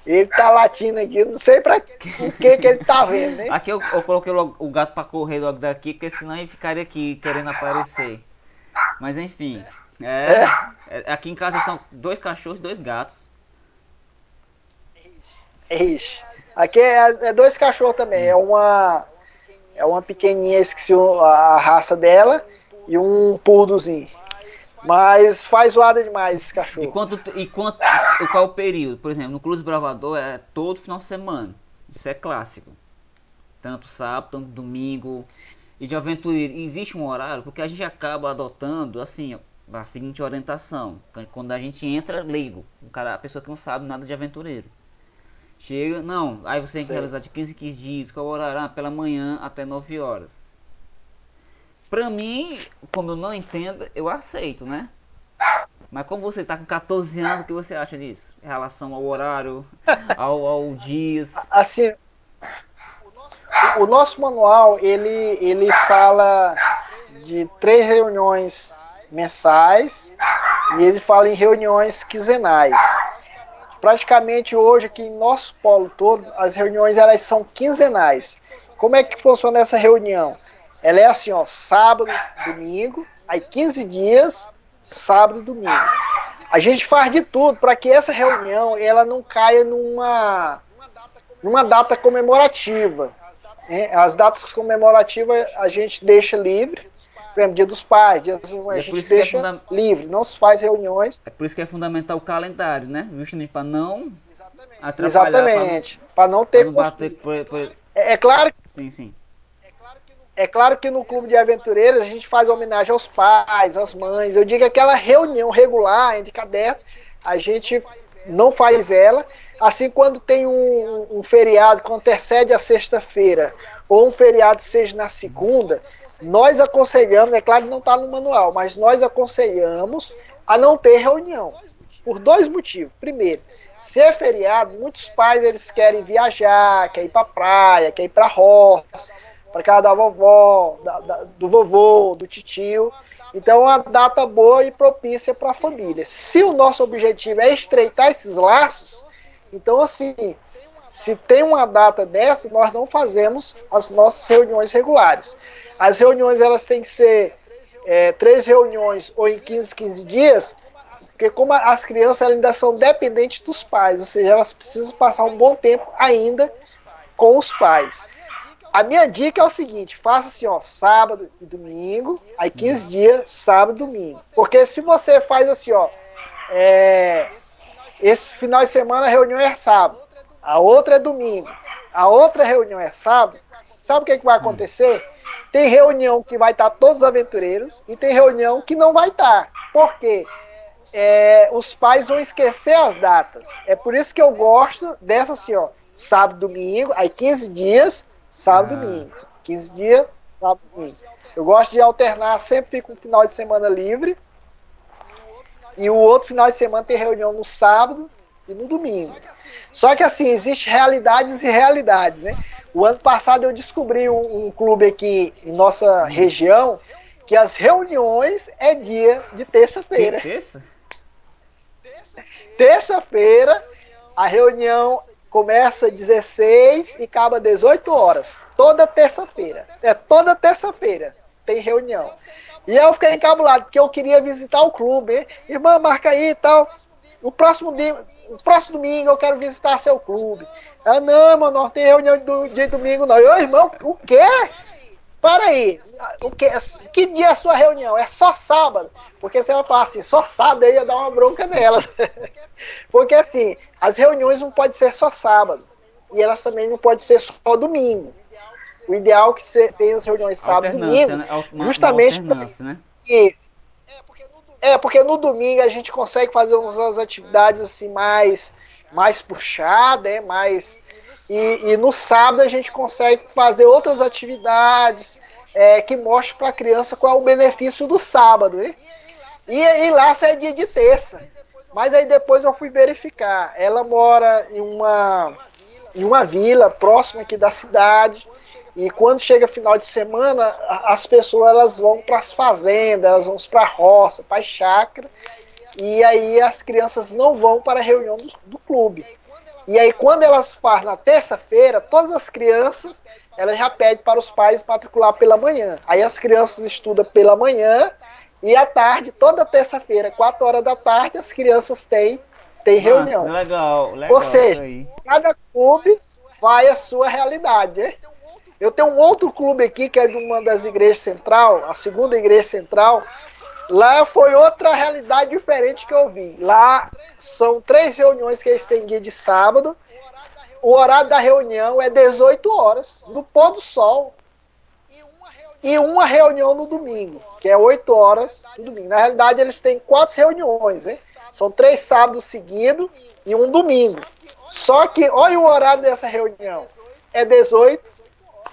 Ele tá latindo aqui, não sei pra o que, que ele tá vendo, hein? Aqui eu, eu coloquei logo, o gato pra correr logo daqui, porque senão ele ficaria aqui querendo aparecer. Mas enfim. É, é. Aqui em casa são dois cachorros e dois gatos. Ixi. Aqui é, é, dois cachorros também. É uma. É uma pequenininha, esqueci a raça dela. E um poodlezinho. Mas faz zoada demais esse cachorro. E quanto, e quanto, qual é o período? Por exemplo, no Cruz Bravador é todo final de semana. Isso é clássico. Tanto sábado, tanto domingo. E de aventureiro, existe um horário, porque a gente acaba adotando, assim, a seguinte orientação. Quando a gente entra, leigo. O cara, a pessoa que não sabe nada de aventureiro. Chega, não, aí você tem que realizar de 15 em 15 dias, qual horário? Ah, pela manhã até 9 horas. Pra mim, como eu não entendo, eu aceito, né? Mas como você tá com 14 anos, o que você acha disso? Em relação ao horário, ao, ao dias? Assim, o nosso manual, ele, ele fala de três reuniões mensais e ele fala em reuniões quinzenais. Praticamente hoje aqui em nosso polo todo, as reuniões elas são quinzenais. Como é que funciona essa reunião? Ela é assim, ó, sábado, domingo, aí 15 dias, sábado, domingo. A gente faz de tudo para que essa reunião ela não caia numa numa data comemorativa. Né? As datas comemorativas a gente deixa livre. Por exemplo, Dia dos Pais, dia, a é gente é deixa é funda... livre, não se faz reuniões. É por isso que é fundamental o calendário, né? Justamente para não atrapalhar. Exatamente, para não, ter. Pra não bater por, por... É, é claro. Sim, sim. É claro que no clube de aventureiros a gente faz homenagem aos pais, às mães. Eu digo aquela reunião regular entre caderno, a gente não faz ela. Assim, quando tem um, um feriado que antecede a sexta-feira, ou um feriado seja na segunda, nós aconselhamos, é claro que não está no manual, mas nós aconselhamos a não ter reunião. Por dois motivos. Primeiro, se é feriado, muitos pais eles querem viajar, quer ir para praia, quer ir para roça para casa da vovó, da, da, do vovô, do titio. Então, é uma data boa e propícia para a família. Se o nosso objetivo é estreitar esses laços, então, assim, se tem uma data dessa, nós não fazemos as nossas reuniões regulares. As reuniões elas têm que ser é, três reuniões ou em 15, 15 dias, porque como as crianças ainda são dependentes dos pais, ou seja, elas precisam passar um bom tempo ainda com os pais. A minha dica é o seguinte: faça assim, ó, sábado e domingo, aí 15 dias, sábado e domingo. Porque se você faz assim, ó, é, esse final de semana a reunião é sábado, a outra é domingo, a outra reunião é sábado, sabe o que, é que vai acontecer? Tem reunião que vai estar todos os aventureiros e tem reunião que não vai estar. Por quê? É, os pais vão esquecer as datas. É por isso que eu gosto dessa assim, ó, sábado, domingo, aí 15 dias, sábado e ah. domingo. 15 dias, sábado e domingo. Eu gosto de alternar, sempre fico um final de semana livre. E o outro final de semana tem reunião no sábado e no domingo. Só que assim, existe realidades e realidades, né? O ano passado eu descobri um, um clube aqui em nossa região que as reuniões é dia de terça-feira. Terça? Terça-feira, a reunião começa às 16 e acaba às 18 horas. Toda terça-feira. É toda terça-feira tem reunião. E eu fiquei encabulado, porque eu queria visitar o clube. Irmã, marca aí e tal. O próximo, dia, o próximo domingo eu quero visitar seu clube. Ah, não, irmão, não tem reunião do dia domingo, não. Eu, irmão, o quê? Para aí, o que, que dia é a sua reunião? É só sábado? Porque se ela falar assim, só sábado, aí ia dar uma bronca nela. Porque assim, as reuniões não podem ser só sábado. E elas também não podem ser só domingo. O ideal é que você tenha as reuniões sábado e domingo. Né? Justamente para né? isso. É, porque no domingo a gente consegue fazer umas atividades assim mais, mais puxadas, é, mais e, e no sábado a gente consegue fazer outras atividades é, que mostram para a criança qual é o benefício do sábado. Hein? E, e lá é dia de terça. Mas aí depois eu fui verificar. Ela mora em uma, em uma vila próxima aqui da cidade. E quando chega final de semana, as pessoas elas vão para as fazendas, elas vão para a roça, para a chácara. E aí as crianças não vão para a reunião do, do clube. E aí, quando elas fazem na terça-feira, todas as crianças, elas já pedem para os pais matricular pela manhã. Aí as crianças estudam pela manhã e à tarde, toda terça-feira, 4 horas da tarde, as crianças têm, têm Nossa, reunião. Legal, legal. Ou seja, cada clube vai a sua realidade. Né? Eu tenho um outro clube aqui, que é de uma das igrejas central, a segunda igreja central, Lá foi outra realidade diferente que eu vi. Lá são três reuniões que eles têm dia de sábado. O horário da reunião é 18 horas, no pôr do sol. E uma reunião no domingo, que é 8 horas no domingo. Na realidade, eles têm quatro reuniões, hein? São três sábados seguidos e um domingo. Só que, olha o horário dessa reunião. É 18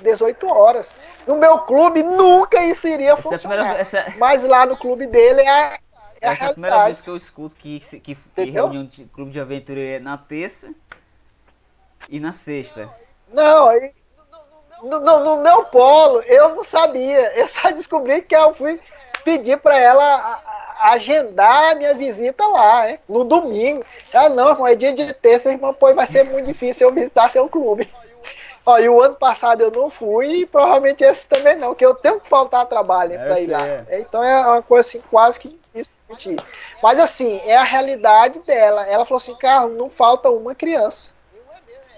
18 horas. No meu clube nunca isso iria essa funcionar. É primeira, essa... Mas lá no clube dele é, é essa é a primeira vez que eu escuto que, que, que reunião de clube de aventura é na terça e na sexta. Não, no, no, no, meu polo eu não sabia. Eu só descobri que eu fui pedir para ela agendar a minha visita lá, hein? no domingo. Ah, não, irmão, é dia de terça, irmão, pois vai ser muito difícil eu visitar seu clube. Ó, e o ano passado eu não fui e provavelmente esse também não, que eu tenho que faltar trabalho para ir lá. É. Então é uma coisa assim, quase que discutir. Mas assim, é a realidade dela. Ela falou assim, Carlos, não falta uma criança.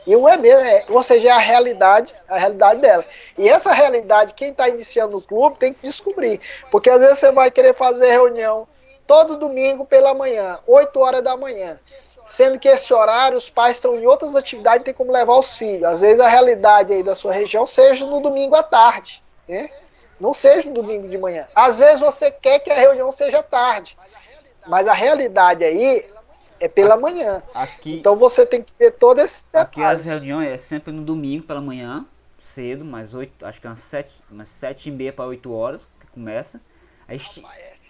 E o é mesmo, é, ou seja, é a realidade, a realidade dela. E essa realidade, quem está iniciando o clube tem que descobrir. Porque às vezes você vai querer fazer reunião todo domingo pela manhã, 8 horas da manhã sendo que esse horário os pais estão em outras atividades tem como levar os filhos. Às vezes a realidade aí da sua região seja no domingo à tarde, né? não seja no domingo de manhã. Às vezes você quer que a reunião seja tarde, mas a realidade aí é pela manhã. Aqui, então você tem que ver todos esses detalhes. Aqui as reuniões é sempre no domingo pela manhã, cedo, mais oito, acho que é umas sete, umas sete e meia para oito horas que começa. Aí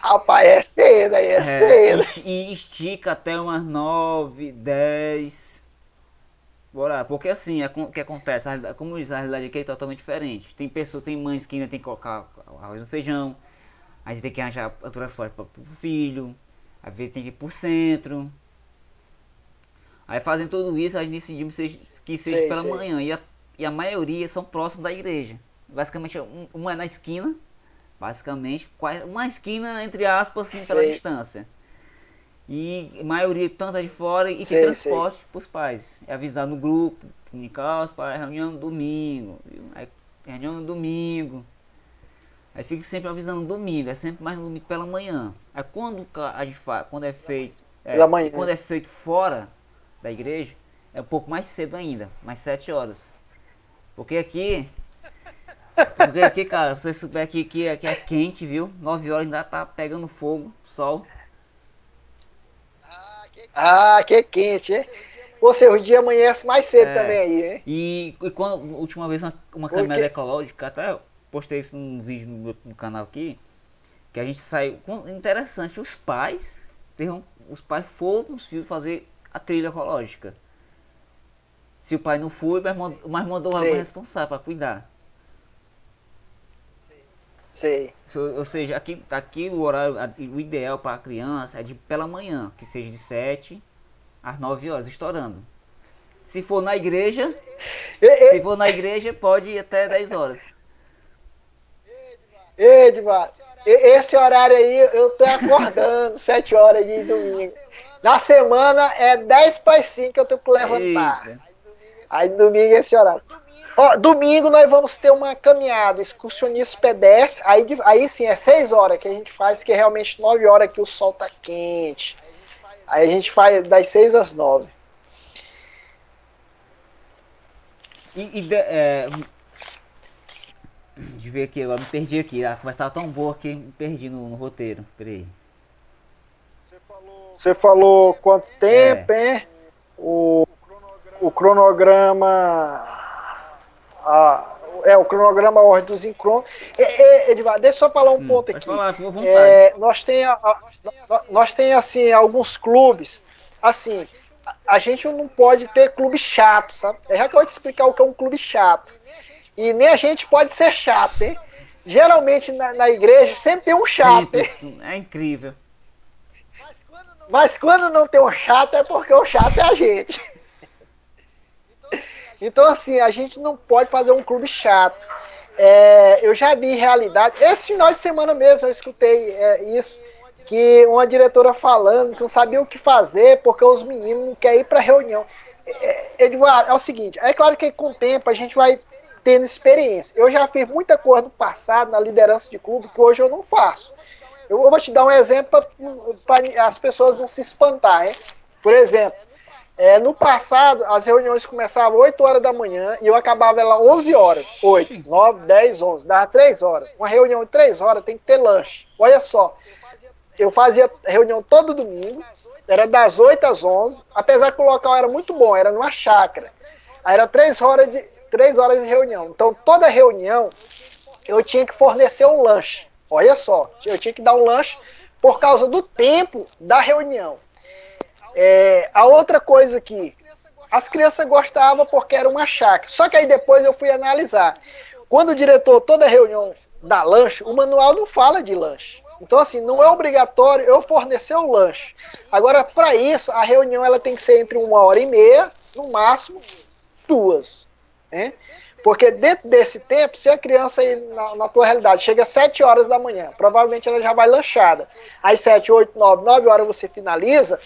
Rapaz, é cedo aí, é, é cedo. E estica até umas 9, 10. Bora, porque assim, é o que acontece, como diz, a realidade aqui é totalmente diferente. Tem pessoas, tem mães que ainda tem que colocar arroz no feijão, aí tem que arranjar o transporte para o filho, às vezes tem que ir por centro. Aí fazem tudo isso, a gente decidimos que seja sei, pela sei. manhã. E a, e a maioria são próximos da igreja. Basicamente, um, uma é na esquina Basicamente, uma esquina, entre aspas, assim, pela distância. E a maioria, tanto é de fora e tem transporte para os pais. É avisar no grupo, comunicar os pais, reunião no domingo. Aí, reunião no domingo. Aí fica sempre avisando no domingo, é sempre mais no domingo pela manhã. Aí quando a gente faz, quando é feito. É, quando é feito fora da igreja, é um pouco mais cedo ainda, mais sete horas. Porque aqui porque aqui, cara, se você souber que, que, é, que é quente, viu? 9 horas ainda tá pegando fogo, sol. Ah, que quente, hein? Ou seja, o dia amanhece mais cedo é, também aí, hein? E, e quando, última vez, uma, uma caminhada ecológica, até postei isso num vídeo no, no, canal aqui, que a gente saiu. Interessante, os pais, os pais foram com os filhos fazer a trilha ecológica. Se o pai não foi, mas mandou o responsável para cuidar. Sei. Ou seja, aqui, aqui o horário, o ideal para a criança é de pela manhã, que seja de 7 às 9 horas, estourando. Se for na igreja, se for na igreja, pode ir até 10 horas. Edmar, esse horário aí eu tô acordando, 7 horas de domingo. Na semana é 10 para 5 que eu tenho que levantar. Eita. Aí domingo é esse horário. Ó, domingo nós vamos ter uma caminhada, excursionista pedestre. Aí, aí sim, é 6 horas que a gente faz, que é realmente 9 horas que o sol tá quente. Aí a gente faz das 6 às 9. E, e de, é, de ver aqui, eu me perdi aqui. A conversa tava tão boa que me perdi no, no roteiro. Peraí. Você falou quanto tempo, é. hein? O, o cronograma. A, é, o cronograma ordem dos incron. É, é, deixa eu só falar um hum, ponto aqui. Falar, é, nós tem, a, a, nós tem assim alguns clubes, assim, a, a, gente não pode ter clube chato, sabe? Eu já de explicar o que é um clube chato. E nem a gente pode ser chato, hein? Geralmente na, na igreja sempre tem um chato. Sempre. É incrível. Mas quando não tem um chato é porque o chato é a gente. Então, assim, a gente não pode fazer um clube chato. É, eu já vi realidade. Esse final de semana mesmo eu escutei é, isso. Que uma diretora falando que não sabia o que fazer porque os meninos não querem ir para reunião. É, é o seguinte: é claro que com o tempo a gente vai tendo experiência. Eu já fiz muita coisa no passado na liderança de clube que hoje eu não faço. Eu vou te dar um exemplo para as pessoas não se espantarem. Por exemplo, é, no passado, as reuniões começavam 8 horas da manhã e eu acabava lá 11 horas. 8, 9, 10, 11. Dava 3 horas. Uma reunião de 3 horas tem que ter lanche. Olha só. Eu fazia reunião todo domingo. Era das 8 às 11. Apesar que o local era muito bom, era numa chácara. Aí era 3 horas de, 3 horas de reunião. Então toda reunião eu tinha que fornecer um lanche. Olha só. Eu tinha que dar um lanche por causa do tempo da reunião. É, a outra coisa que as crianças gostavam porque era uma chácara. Só que aí depois eu fui analisar. Quando o diretor, toda reunião dá lanche, o manual não fala de lanche. Então, assim, não é obrigatório eu fornecer o lanche. Agora, para isso, a reunião ela tem que ser entre uma hora e meia, no máximo duas. Né? Porque dentro desse tempo, se a criança na, na tua realidade chega às 7 horas da manhã, provavelmente ela já vai lanchada. Às 7, 8, 9, 9 horas você finaliza,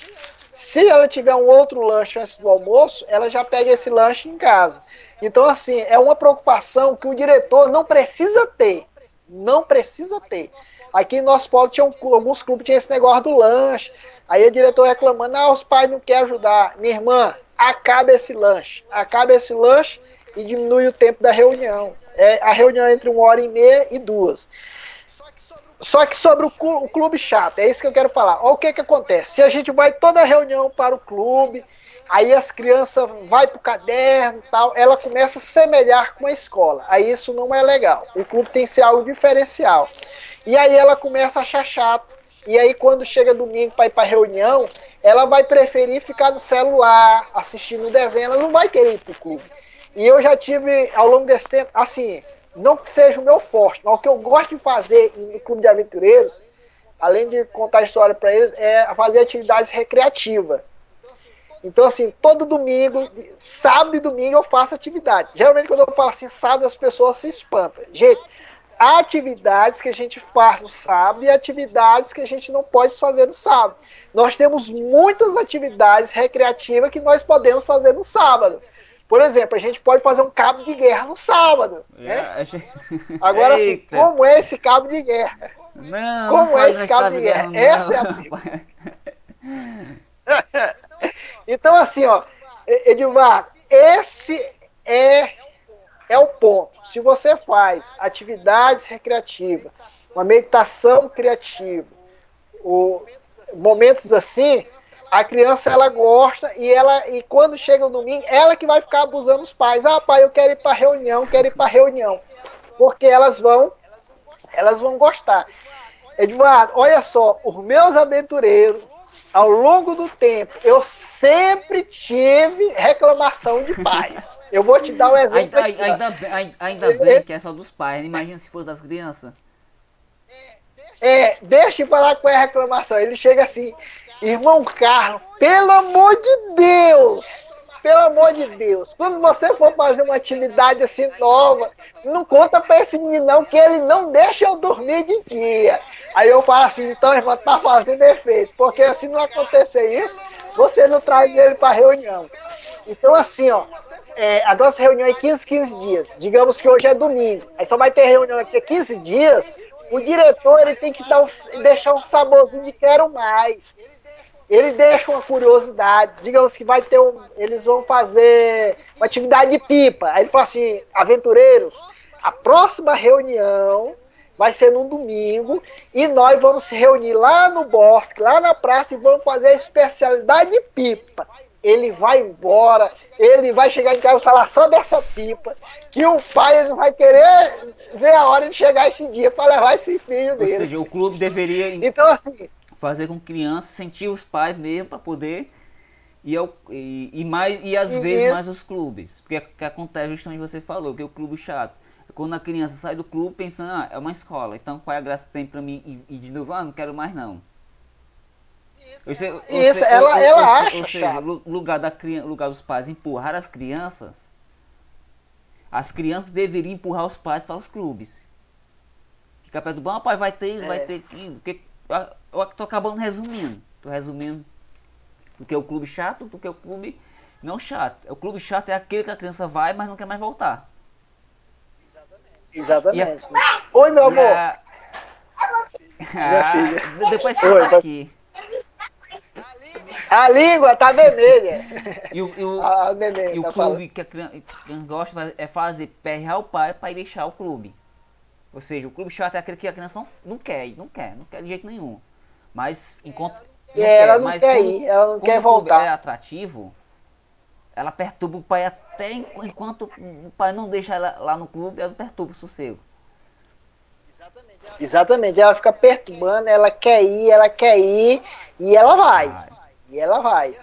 se ela tiver um outro lanche antes do almoço, ela já pega esse lanche em casa. Então, assim, é uma preocupação que o diretor não precisa ter. Não precisa ter. Aqui em nosso polo tinha um, alguns clubes tinha esse negócio do lanche. Aí o diretor reclamando, ah, os pais não querem ajudar. Minha irmã, acaba esse lanche. Acaba esse lanche e diminui o tempo da reunião. É a reunião é entre uma hora e meia e duas. Só que sobre o, o, clube chato, é isso que eu quero falar. Olha o que que acontece. Se a gente vai toda reunião para o clube, aí as crianças vai o caderno tal, ela começa a semelhar com a escola. Aí isso não é legal. O clube tem que ser algo diferencial. E aí ela começa a achar chato. E aí quando chega domingo para ir para reunião, ela vai preferir ficar no celular, assistindo desenho, ela não vai querer ir para o clube. E eu já tive, ao longo desse tempo, assim, não que seja o meu forte, mas o que eu gosto de fazer no clube de aventureiros, além de contar história para eles, é fazer atividades recreativas. Então, assim, todo domingo, sábado e domingo eu faço atividade. Geralmente, quando eu falo assim, sábado, as pessoas se espantam. Gente, há atividades que a gente faz no sábado e atividades que a gente não pode fazer no sábado. Nós temos muitas atividades recreativas que nós podemos fazer no sábado. Por exemplo, a gente pode fazer um cabo de guerra no sábado. Né? Agora, assim, como é esse cabo de guerra? Não, como não é esse cabo de guerra? guerra Essa é a Então, assim, ó, Edmar, esse é, é o ponto. Se você faz atividades recreativas, uma meditação criativa, o, momentos assim, a criança ela gosta e ela e quando chega o domingo, ela que vai ficar abusando os pais. Ah, pai, eu quero ir para reunião, quero ir para reunião. Porque elas vão elas vão gostar. Eduardo, olha só, os meus aventureiros ao longo do tempo, eu sempre tive reclamação de pais. Eu vou te dar um exemplo. Ainda, aqui, ainda, ainda, bem que é só dos pais. Imagina se fosse das crianças. É, deixa eu falar com a reclamação. Ele chega assim, irmão Carlos, pelo amor de Deus, pelo amor de Deus, quando você for fazer uma atividade assim nova, não conta pra esse menino que ele não deixa eu dormir de dia. Aí eu falo assim, então, irmão, tá fazendo efeito, porque se não acontecer isso, você não traz ele pra reunião. Então, assim, ó, é, a nossa reunião é 15, 15 dias. Digamos que hoje é domingo. Aí só vai ter reunião aqui 15 dias. O diretor ele tem que dar um, deixar um saborzinho de quero mais ele deixa uma curiosidade. Digamos que vai ter um, eles vão fazer uma atividade de pipa. Aí ele fala assim, aventureiros, a próxima reunião vai ser no domingo e nós vamos se reunir lá no bosque, lá na praça e vamos fazer a especialidade de pipa. Ele vai embora, ele vai chegar em casa e falar só dessa pipa, que o pai vai querer ver a hora de chegar esse dia para levar esse filho dele. Ou seja, o clube deveria então assim fazer com crianças sentir os pais mesmo para poder e, e, e, mais e às e vezes isso. mais os clubes porque que acontece justamente você falou que é o clube chato quando a criança sai do clube pensando ah, é uma escola então qual é a graça que tem para mim e, de novo ah, não quero mais não isso, isso ela, ou, ela ou, acha ou seja, chato. lugar da lugar dos pais empurrar as crianças as crianças deveriam empurrar os pais para os clubes fica perto do bom, pai vai ter isso, é. vai ter aquilo, porque eu tô acabando resumindo. Tô resumindo. Porque o clube chato, porque o clube não chato. O clube chato é aquele que a criança vai, mas não quer mais voltar. Exatamente. A... Oi, meu amor. A... Ah, depois você Oi, tá aqui. A língua tá vermelha. E o, e o, neném, e o tá clube falando. que a criança gosta é fazer perrear o pai para ir deixar o clube. Ou seja, o clube chato é aquele que a criança não, não quer, não quer, não quer de jeito nenhum. Mas enquanto. Não é, ela não quer quando, ir, ela não quer voltar. é atrativo, ela perturba o pai até enquanto o pai não deixa ela lá no clube, ela perturba o sossego. Exatamente. Ela, Exatamente, ela fica perturbando, ela quer ir, ela quer ir, e ela vai. vai. E ela vai.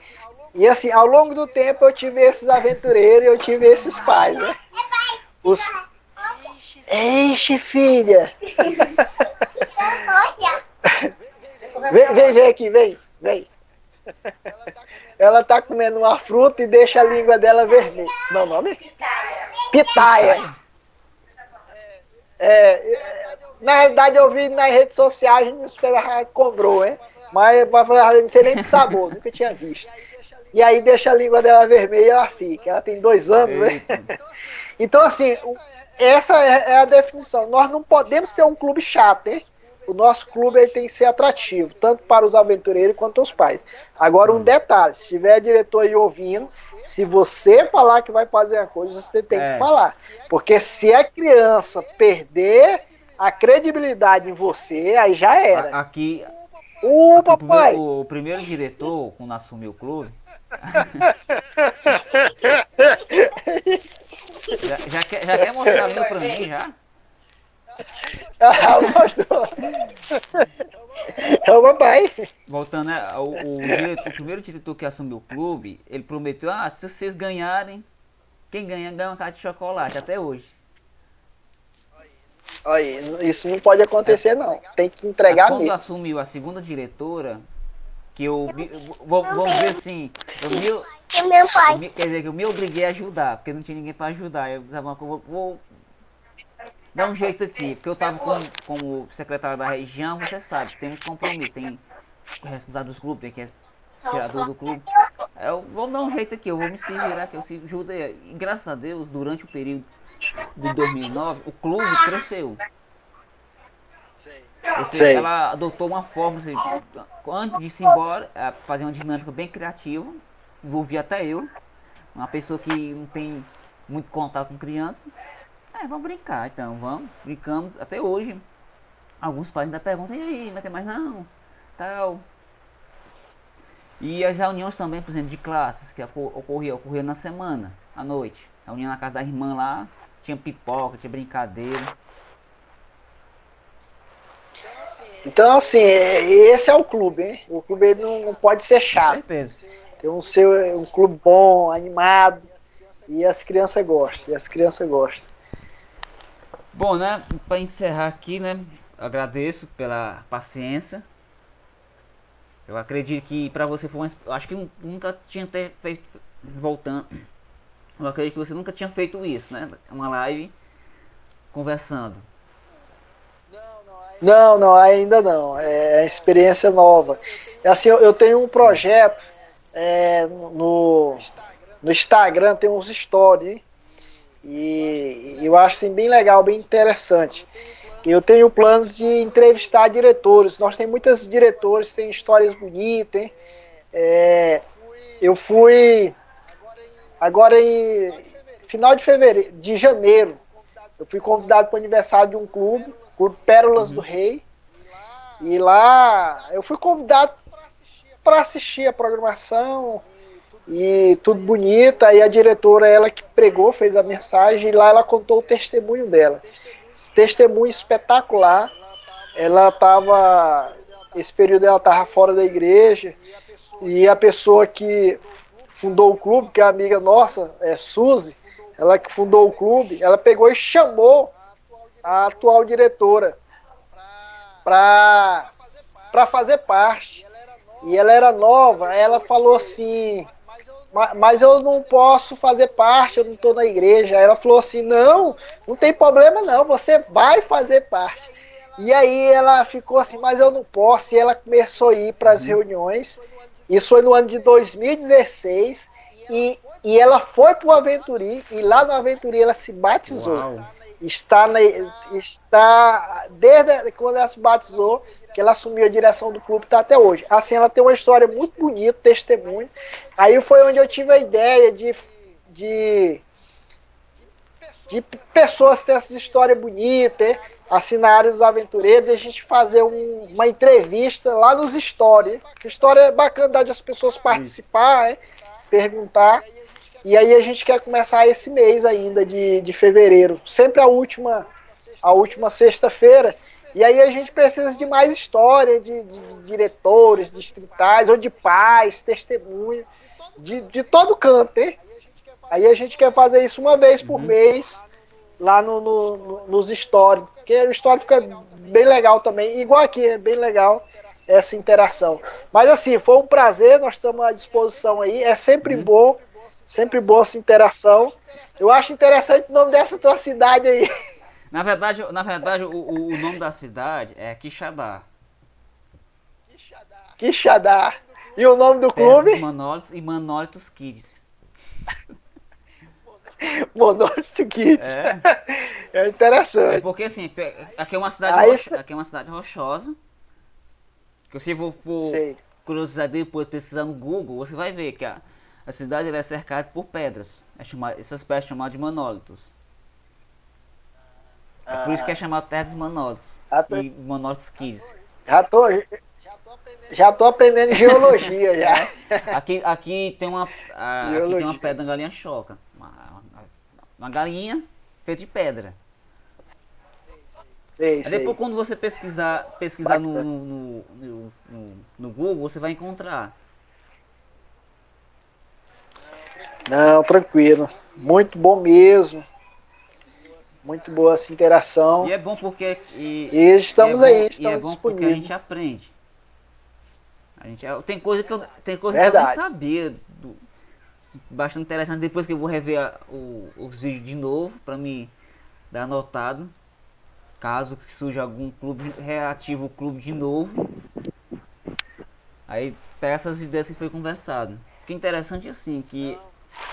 E assim, ao longo do tempo eu tive esses aventureiros e eu tive esses pais, né? Os... Eixe, filha! Vem, vem, vem aqui, vem, vem. Ela tá comendo uma fruta e deixa a língua dela vermelha. Meu nome? Pitaia. É, é, na realidade eu vi nas redes sociais no supermercado comprou, hein? Mas não sei nem de sabor, nunca tinha visto. E aí deixa a língua dela vermelha e ela fica. Ela tem dois anos, né? Então, assim, essa é, é a definição. Nós não podemos ter um clube chato, hein? O nosso clube ele tem que ser atrativo, tanto para os aventureiros quanto os pais. Agora, um detalhe: se tiver diretor aí ouvindo, se você falar que vai fazer a coisa, você tem é. que falar. Porque se a criança perder a credibilidade em você, aí já era. Aqui. O papai! O primeiro, o primeiro diretor, quando assumiu o clube. já, já, quer, já quer mostrar meu pra mim já? Ah. É o papai. Voltando, né, o, o, diretor, o, primeiro diretor que assumiu o clube, ele prometeu, ah, se vocês ganharem, quem ganha ganha uma caixa de chocolate, até hoje. Olha, isso não pode acontecer é, não. Tem que entregar quando mesmo. Quando assumiu a segunda diretora, que eu, vamos ver assim, eu me, eu, quer dizer que eu me obriguei a ajudar, porque não tinha ninguém para ajudar. Eu vou, vou dá um jeito aqui, porque eu tava com, como secretário da região, você sabe, tem muito compromisso, tem o responsável dos clubes, tem que é tirador do clube. Eu vou dar um jeito aqui, eu vou me servir aqui, eu se ajudei. E graças a Deus, durante o período de 2009, o clube cresceu. Ou seja, ela adotou uma forma, antes de ir embora, é, fazer uma dinâmica bem criativa, envolvia até eu, uma pessoa que não tem muito contato com criança, é, vamos brincar então, vamos. Brincamos até hoje. Alguns pais ainda perguntam, e aí, não tem mais não? Tal. E as reuniões também, por exemplo, de classes que ocorria, ocorria na semana, à noite. Reunião na casa da irmã lá, tinha pipoca, tinha brincadeira. Então, assim, é, esse é o clube, hein? O clube não, não pode ser chato. Com certeza. Tem um, seu, um clube bom, animado, e as crianças gostam, e as crianças gostam. Bom, né, para encerrar aqui, né, agradeço pela paciência. Eu acredito que para você foi uma, acho que nunca tinha feito voltando. Eu acredito que você nunca tinha feito isso, né? Uma live conversando. Não, não, ainda não. É experiência nova. É assim, eu, eu tenho um projeto é, no, no Instagram, tem uns stories, e, eu acho assim, bem legal, bem interessante. Eu tenho planos de entrevistar diretores. Nós temos muitos diretores, tem histórias bonitas. Hein? É, eu fui agora em final de fevereiro, de janeiro. Eu fui convidado para o aniversário de um clube por Pérolas uhum. do Rei. E lá eu fui convidado para assistir a programação e tudo bonito. Aí a diretora, ela que pregou, fez a mensagem e lá ela contou o testemunho dela. Testemunho espetacular. Ela estava, esse período ela estava fora da igreja e a pessoa que fundou o clube, que é amiga nossa, é Suzy, ela que fundou o clube, ela pegou e chamou a atual diretora para fazer parte. E ela era nova, ela falou assim, mas eu não posso fazer parte, eu não estou na igreja. Ela falou assim, não, não tem problema não, você vai fazer parte. E aí ela ficou assim, mas eu não posso. E ela começou a ir para as reuniões. Isso foi no ano de 2016. E, e ela foi para o Aventuri. E lá no Aventuri ela se batizou. Uau está, na, está desde quando ela se batizou, que ela assumiu a direção do clube, está até hoje. Assim, ela tem uma história muito bonita, testemunho. Aí foi onde eu tive a ideia de, de, de pessoas ter essas histórias bonitas, assinarem os aventureiros, e a gente fazer um, uma entrevista lá nos stories. Que história é bacana de as pessoas participar, é, perguntar. E aí a gente quer começar esse mês ainda de, de fevereiro, sempre a última a última sexta-feira. E aí a gente precisa de mais história de, de, diretores distritais ou de pais, testemunho, de, de todo canto, hein? Aí a gente quer fazer isso uma vez por uhum. mês lá no, no, no, nos stories, porque o story fica bem legal também, igual aqui, é bem legal essa interação. Mas assim, foi um prazer, nós estamos à disposição aí, é sempre uhum. bom Sempre boa essa interação. Eu acho interessante o nome dessa tua cidade aí. Na verdade, na verdade o, o nome da cidade é Quixadá. Quixadá. E o nome do clube? Manolitos e Manolitos Kids. Manolitos Kids. É. é interessante. É porque assim, aqui é uma cidade, Aí, rocho... aqui é uma cidade rochosa. Que se for, for curiosidade depois pesquisar no Google, você vai ver que a a cidade é cercada por pedras. É chamado, essas pedras são chamadas de manólitos. É por isso que é chamado Terra dos Manólitos. Tô... E Manólitos Kids. Já tô, já tô aprendendo geologia já. Aqui, aqui tem uma aqui tem uma pedra na galinha choca. Uma, uma galinha feita de pedra. Sei, sei. Depois quando você pesquisar, pesquisar no, no, no, no, no Google, você vai encontrar. Não, tranquilo. Muito bom mesmo. Muito boa essa interação. E é bom porque. E, e estamos é bom, aí, estamos e é bom porque a gente aprende. A gente, é, tem coisa que eu, tem coisa que eu não sabia. Do, bastante interessante. Depois que eu vou rever a, o, os vídeos de novo, para me dar anotado. Caso surja algum clube, reativo o clube de novo. Aí pega essas ideias que foi conversado. Que interessante assim, que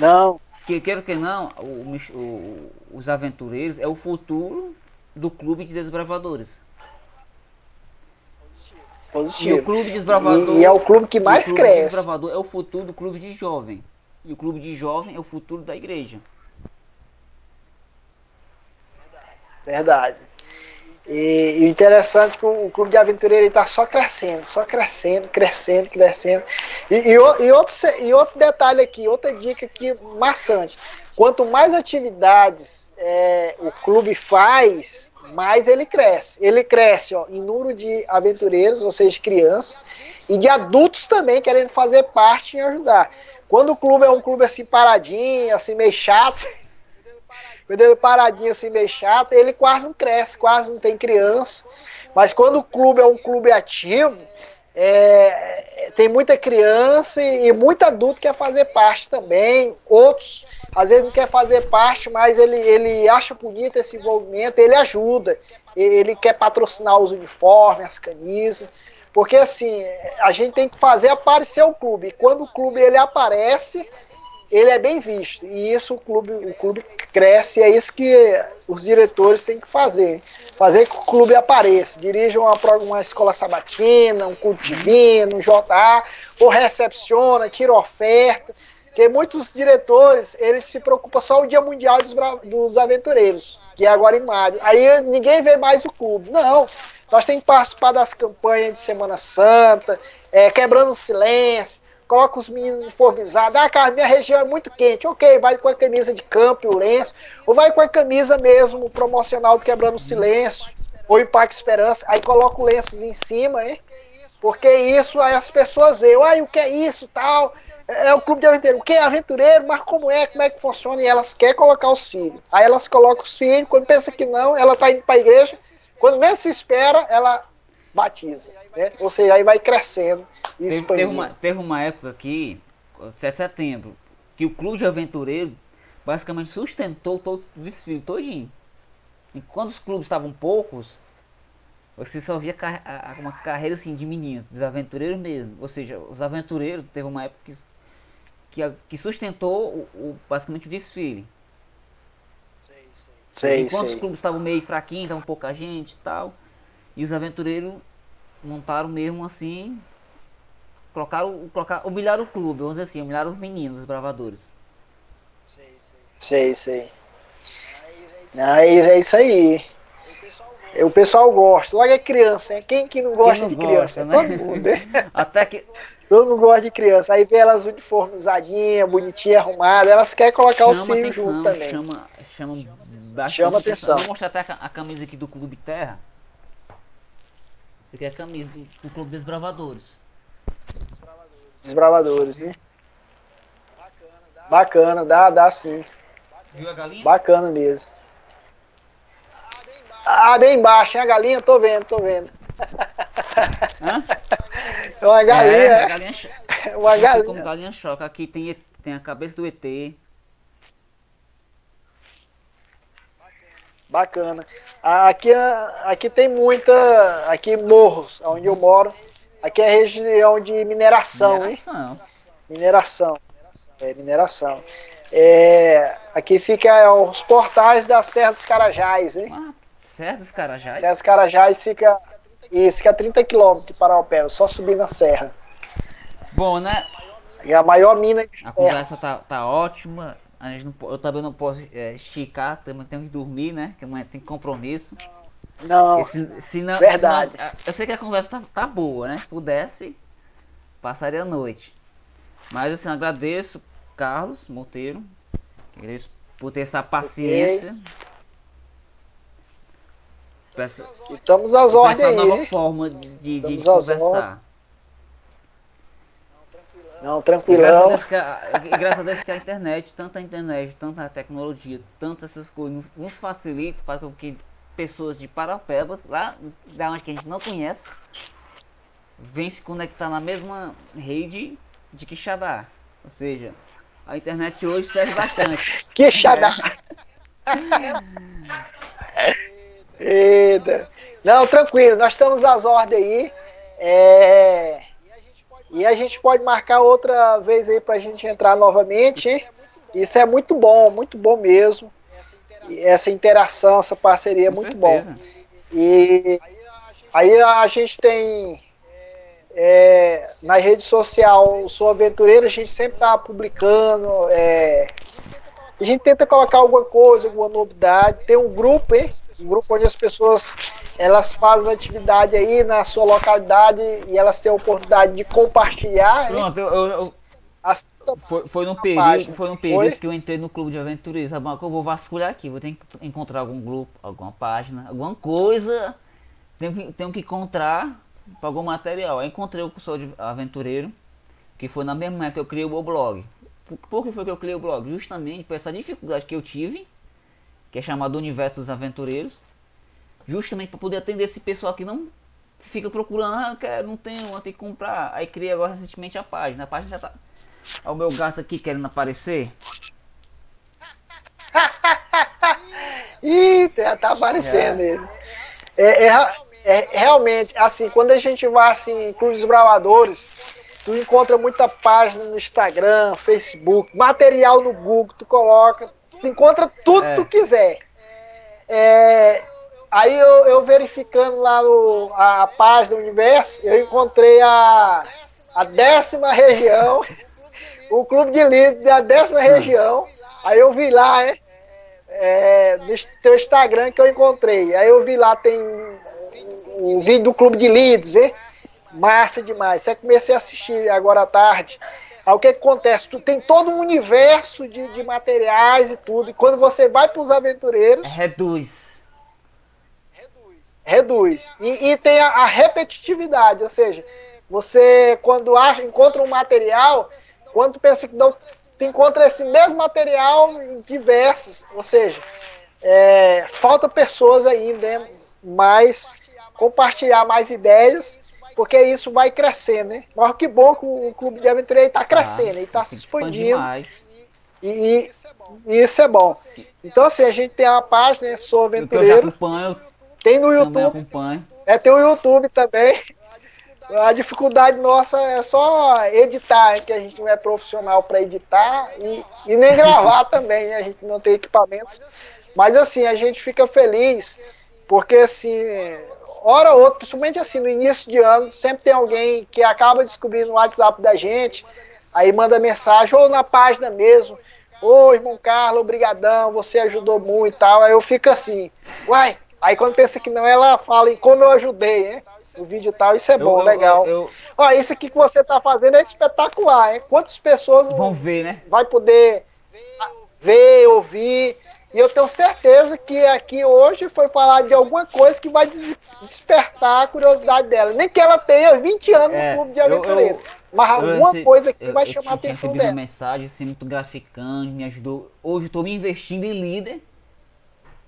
não. Que queira que não, o, o, os aventureiros é o futuro do clube de desbravadores. Positivo. E o clube de desbravador. E, e é o clube que mais clube cresce. O desbravador é o futuro do clube de jovem. E o clube de jovem é o futuro da igreja. Verdade. E, e o interessante é que o, clube de aventureiro está só crescendo, só crescendo, crescendo, crescendo. E, e, e, outro, e outro detalhe aqui, outra dica aqui maçante. Quanto mais atividades é, o clube faz, mais ele cresce. Ele cresce ó, em número de aventureiros, ou seja, crianças, e de adultos também querendo fazer parte e ajudar. Quando o clube é um clube assim paradinho, assim meio chato, ele paradinho assim meio chato, ele quase não cresce, quase não tem criança. Mas quando o clube é um clube ativo, é, tem muita criança e, e muito adulto quer fazer parte também. Outros às vezes não quer fazer parte, mas ele, ele acha bonito esse envolvimento, ele ajuda, ele quer patrocinar os uniformes, as camisas, porque assim, a gente tem que fazer aparecer o clube, e quando o clube ele aparece, ele é bem visto, e isso o clube, o clube cresce, e é isso que os diretores têm que fazer, fazer que o clube apareça, dirijam uma, uma escola sabatina, um culto divino, um JA, ou recepciona, tira oferta, porque muitos diretores, eles se preocupam só o Dia Mundial dos, dos Aventureiros, que é agora em maio. Aí ninguém vê mais o clube. Não, nós temos que participar das campanhas de Semana Santa, é, quebrando o silêncio, coloca os meninos uniformizados. Ah, cara, minha região é muito quente. Ok, vai com a camisa de campo e o lenço, ou vai com a camisa mesmo promocional do Quebrando o Silêncio, ou Impacto Esperança, aí coloca o lenço em cima, hein? Porque isso aí as pessoas veem, ai, o que é isso, tal é o clube de aventureiro. O que é aventureiro? Mas como é? Como é que funciona? E elas querem colocar os filhos. Aí elas colocam os filhos, quando pensa que não, ela está indo para a igreja. Quando menos se espera, ela batiza. Né? Ou seja, aí vai crescendo e teve, expandindo. Teve uma, teve uma época aqui, 7 de setembro, que o clube de aventureiro basicamente sustentou todo o desfile todinho. E quando os clubes estavam poucos, você só via uma carreira assim de meninos, dos aventureiros mesmo. Ou seja, os aventureiros teve uma época que que, que sustentou o, o, basicamente o desfile. Sei, sei. Enquanto sei. os clubes estavam meio fraquinhos, estavam pouca gente e tal. E os aventureiros montaram mesmo assim. Colocaram, colocaram, humilharam o clube, vamos dizer assim, humilharam os meninos, os bravadores. Sei, sei. Sei, sei. Mas é isso aí. O pessoal gosta. Logo é criança, hein? Quem que não gosta não de gosta, criança? Né? Todo mundo. Até que Todo mundo gosta de criança. Aí vê elas uniformizadinhas, bonitinhas, arrumadas. Elas querem colocar chama os filhos junto também. Chama, chama, chama atenção. Vou mostrar até a, camisa aqui do Clube Terra. Aqui é a camisa do, do Clube Desbravadores. Desbravadores, né? Bacana, dá, dá sim. Viu a galinha? Bacana mesmo. Ah, bem embaixo, hein? A galinha, tô vendo, tô vendo. Hã? É uma galinha. É, galinha é uma galinha. como galinha choca. Aqui tem, tem a cabeça do ET. Bacana. Aqui, aqui tem muita. Aqui morros, onde eu moro. Aqui é região de mineração, mineração. hein? Mineração. É, mineração. É, aqui fica os portais da Serra dos Carajás, hein? Ah, Serra dos Carajás? Serra dos Carajás fica isso, que é 30 quilômetros de Paraupé, só subir na serra. Bom, né? É a maior mina de A conversa tá, tá ótima. A gente não, eu também não posso é, esticar, também tenho que dormir, né? Que amanhã tem compromisso. Não, se, se não verdade. Se não, eu sei que a conversa tá, tá boa, né? Se pudesse, passaria a noite. Mas assim, agradeço, Carlos Monteiro. Agradeço por ter essa paciência. Peça, estamos às ordens aí. nova forma de, de, de conversar. Não, tranquilão. E graças, a Deus que a internet, tanta internet, tanta tecnologia, tantas essas coisas, nos facilita, faz com que pessoas de Parapebas, lá da onde que a gente não conhece, vêm se conectar na mesma rede de Quixadá. Ou seja, a internet hoje serve bastante. Quixadá! É. Eita. Não, tranquilo, nós estamos às ordens aí. É... E a gente pode marcar outra vez aí para a gente entrar novamente, hein? Isso é muito bom, muito bom mesmo. Essa interação, essa parceria é muito bom. E aí a gente tem é, na rede social Sou Aventureiro, a gente sempre tá publicando. É, a gente tenta colocar alguma coisa, alguma novidade. Tem um grupo, hein? Um grupo onde as pessoas elas fazem atividade aí na sua localidade e elas têm a oportunidade de compartilhar. Pronto, eu, eu, foi, foi no período, foi no período que eu entrei no clube de aventureiros. Sabe, eu vou vasculhar aqui, vou ter que encontrar algum grupo, alguma página, alguma coisa. Tenho que, tenho que encontrar para algum material. Aí encontrei o curso de aventureiro, que foi na mesma época que eu criei o meu blog. Por, por que foi que eu criei o blog? Justamente por essa dificuldade que eu tive, que é chamado Universo dos Aventureiros, justamente para poder atender esse pessoal que não fica procurando, ah, quero, não tenho, vou ter que comprar. Aí criei agora recentemente a página. A página já tá. Olha o meu gato aqui querendo aparecer. Ih, já tá aparecendo é. ele. É, é, é, realmente, assim, quando a gente vai assim, em clubes bravadores, tu encontra muita página no Instagram, Facebook, material no Google, tu coloca, tu encontra tudo que tu é. quiser. É, aí eu, eu, verificando lá a página do Universo, eu encontrei a, a décima região, o clube de líderes da décima hum. região. Aí eu vi lá, é, é, no teu Instagram que eu encontrei. Aí eu vi lá, tem um vídeo do clube de líderes, hein? Massa demais. Até comecei a assistir agora à tarde. Aí o que, que acontece? Tu tem todo um universo de, de materiais e tudo. E quando você vai para os aventureiros. Reduz. Reduz. E, e tem a, a, repetitividade, ou seja, você quando acha, encontra um material, quando tu pensa que não, tu encontra esse mesmo material em diversos. Ou seja, é, falta pessoas ainda, né? mas compartilhar mais ideias porque isso vai crescendo, né? Mas que bom que o clube de aventureiro está crescendo, ah, ele está se expandindo. E, e, isso é bom. Então, assim, a gente tem uma página, né, Sou Aventureiro. tem no YouTube. É, tem o YouTube também. A dificuldade nossa é só editar, que a gente não é profissional para editar e, e nem gravar também, né? a gente não tem equipamentos. Mas assim, a gente fica feliz, porque assim, hora ou outra, principalmente assim, no início de ano, sempre tem alguém que acaba descobrindo o WhatsApp da gente, aí manda mensagem, ou na página mesmo, ô irmão Carlos, obrigadão, você ajudou muito e tal, aí eu fico assim, uai, aí quando pensa que não, ela fala em como eu ajudei, né? O vídeo e tal, isso é bom, eu, legal. Eu, eu, Ó, isso aqui que você tá fazendo é espetacular, hein? Quantas pessoas vão ver, né? Vai poder ver, ouvir. E eu tenho certeza que aqui hoje foi falar de alguma coisa que vai des despertar a curiosidade dela. Nem que ela tenha 20 anos é, no clube de aventureiro. mas alguma eu, coisa que eu, vai chamar a atenção dela. uma mensagem assim, muito gratificante, me ajudou. Hoje estou me investindo em líder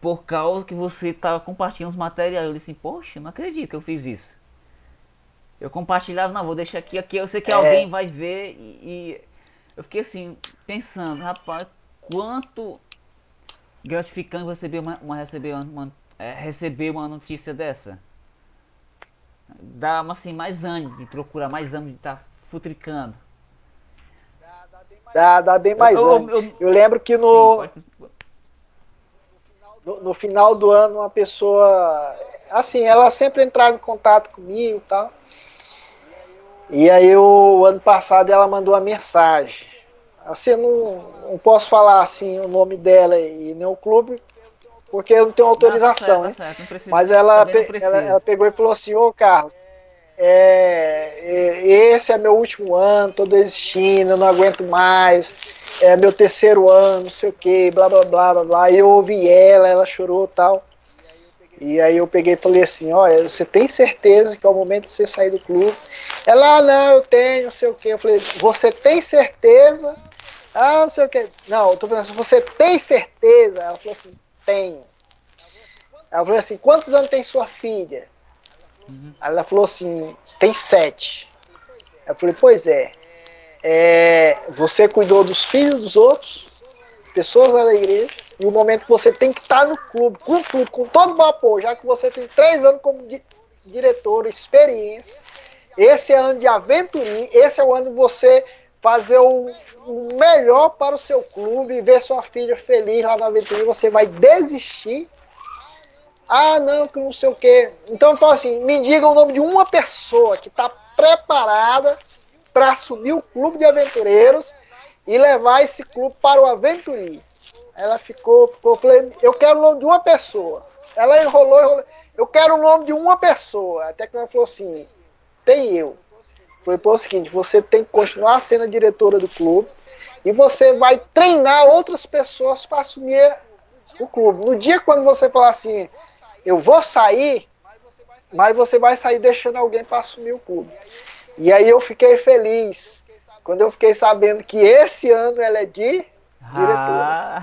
por causa que você estava compartilhando os materiais. Eu disse assim, poxa, não acredito que eu fiz isso. Eu compartilhava, não, vou deixar aqui, aqui eu sei que é. alguém vai ver e, e eu fiquei assim, pensando, rapaz, quanto gratificante receber uma, uma receber uma, é, receber uma notícia dessa. Dá assim, mais ânimo de procurar, mais ânimo de estar tá futricando. Dá, dá bem mais eu, ânimo. Eu, eu, eu, lembro que no, no, no, final do ano uma pessoa, assim, ela sempre entrava em contato comigo e tal. E aí o ano passado ela mandou uma mensagem. Assim, eu não, não posso falar assim o nome dela e nem o clube, porque eu não tenho autorização, não, tá certo, né? Tá certo, Mas ela, ela, ela, pegou e falou assim, ô Carlos, é, é, esse é meu último ano, tô desistindo, eu não aguento mais, é meu terceiro ano, não sei o que, blá blá blá blá blá. E eu ouvi ela, ela chorou tal. E aí eu peguei e falei assim, olha, você tem certeza que é o momento de você sair do clube? Ela, ah, não, eu tenho, não sei o que. Eu falei, você tem certeza ah, não sei o que. Não, eu tô pensando, você tem certeza? Ela falou assim, tenho. Ela falou assim, quantos anos tem sua filha? Uhum. Ela falou assim, tem sete. Eu falei, pois é. é. Você cuidou dos filhos dos outros, pessoas lá da igreja, e o momento que você tem que estar no clube, com tudo, com todo o vapor, já que você tem três anos como di diretor, experiência. Esse é ano de aventurinha, esse é o ano de você fazer o, o melhor para o seu clube, ver sua filha feliz lá na aventura, você vai desistir. Ah, não, que não sei o quê. Então, fala assim: me diga o nome de uma pessoa que está preparada para assumir o clube de aventureiros e levar esse clube para o aventurinho. Ela ficou, ficou, falei, eu quero o nome de uma pessoa. Ela enrolou, enrolou. Eu quero o nome de uma pessoa. Até que ela falou assim: tem eu. Foi o seguinte: você tem que continuar sendo a diretora do clube e você vai treinar outras pessoas para assumir o clube. No dia quando você falar assim, eu vou sair, mas você vai sair deixando alguém para assumir o clube. E aí eu fiquei feliz quando eu fiquei sabendo que esse ano ela é de diretora. Ah.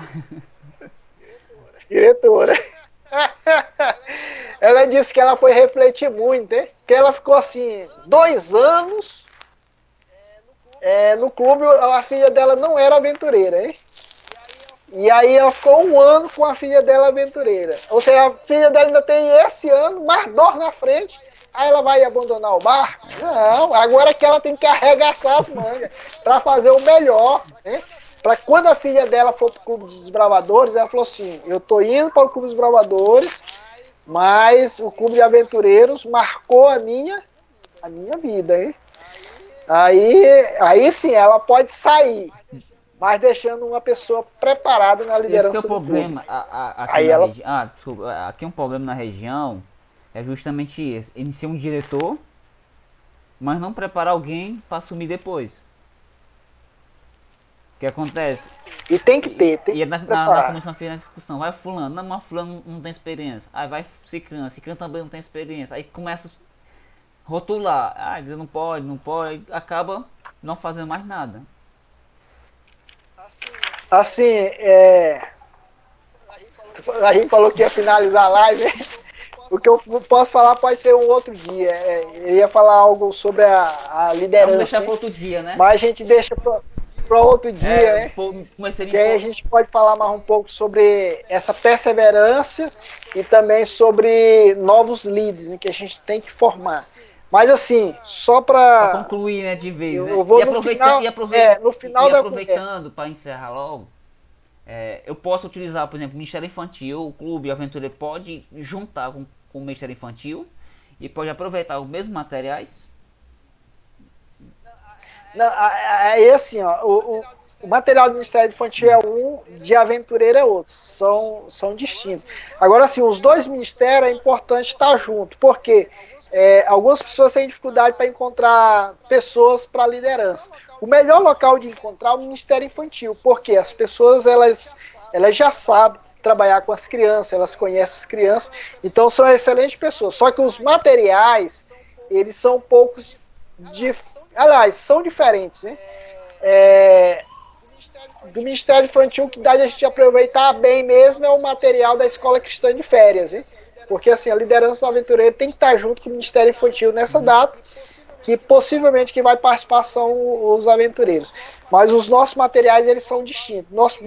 Diretora. ela disse que ela foi refletir muito, hein? que ela ficou assim, dois anos é, no clube, a filha dela não era aventureira, hein? E aí ela ficou um ano com a filha dela aventureira. Ou seja, a filha dela ainda tem esse ano, mais dor na frente. Aí ela vai abandonar o barco? Não, agora é que ela tem que arregaçar as mangas para fazer o melhor, né? Para quando a filha dela for para o Clube dos Desbravadores, ela falou assim: Eu tô indo para o Clube dos Desbravadores, mas o Clube de Aventureiros marcou a minha, a minha vida, hein? Aí, aí sim, ela pode sair mas deixando uma pessoa preparada na liderança Esse é o problema. A, a, aqui, Aí ela... Regi... ah, desculpa, aqui um problema na região é justamente esse. Ele ser um diretor, mas não preparar alguém para assumir depois. O que acontece? E tem que ter, tem e, é na, na, na comissão fez a discussão, vai fulano, não, mas fulano não, tem experiência. Aí vai Cicrano, Cicrano também não tem experiência. Aí começa a rotular, ah, não pode, não pode, acaba não fazendo mais nada. Assim, é. A gente falou que ia finalizar a live. O que eu posso falar pode ser um outro dia. É, eu ia falar algo sobre a, a liderança. Vamos deixar para outro dia, né? Mas a gente deixa para outro dia, é, né? Que aí a gente pode falar mais um pouco sobre essa perseverança e também sobre novos líderes né, que a gente tem que formar. Mas assim, só para concluir, né, de vez. Eu, né? eu vou e, aproveitando, final, e, é, no final e da aproveitando para encerrar logo, é, eu posso utilizar, por exemplo, o Ministério Infantil, o Clube Aventura pode juntar com, com o Ministério Infantil e pode aproveitar os mesmos materiais. Não, é assim, ó, o, o, o, material do Ministério Infantil é um, de aventureiro é outro, são, são distintos. Agora, assim, os dois ministérios é importante estar junto, porque? É, algumas pessoas têm dificuldade para encontrar pessoas para liderança. O melhor local de encontrar é o Ministério Infantil, porque as pessoas elas, elas já sabem trabalhar com as crianças, elas conhecem as crianças, então são excelentes pessoas. Só que os materiais, eles são poucos de, aliás, são diferentes, né? É, do Ministério Infantil, que dá de a gente aproveitar bem mesmo é o material da Escola Cristã de Férias, hein? Porque assim, a liderança do aventureiro tem que estar junto com o Ministério Infantil nessa uhum. data, que possivelmente quem vai participar são os aventureiros. Mas os nossos materiais eles são distintos. Nosso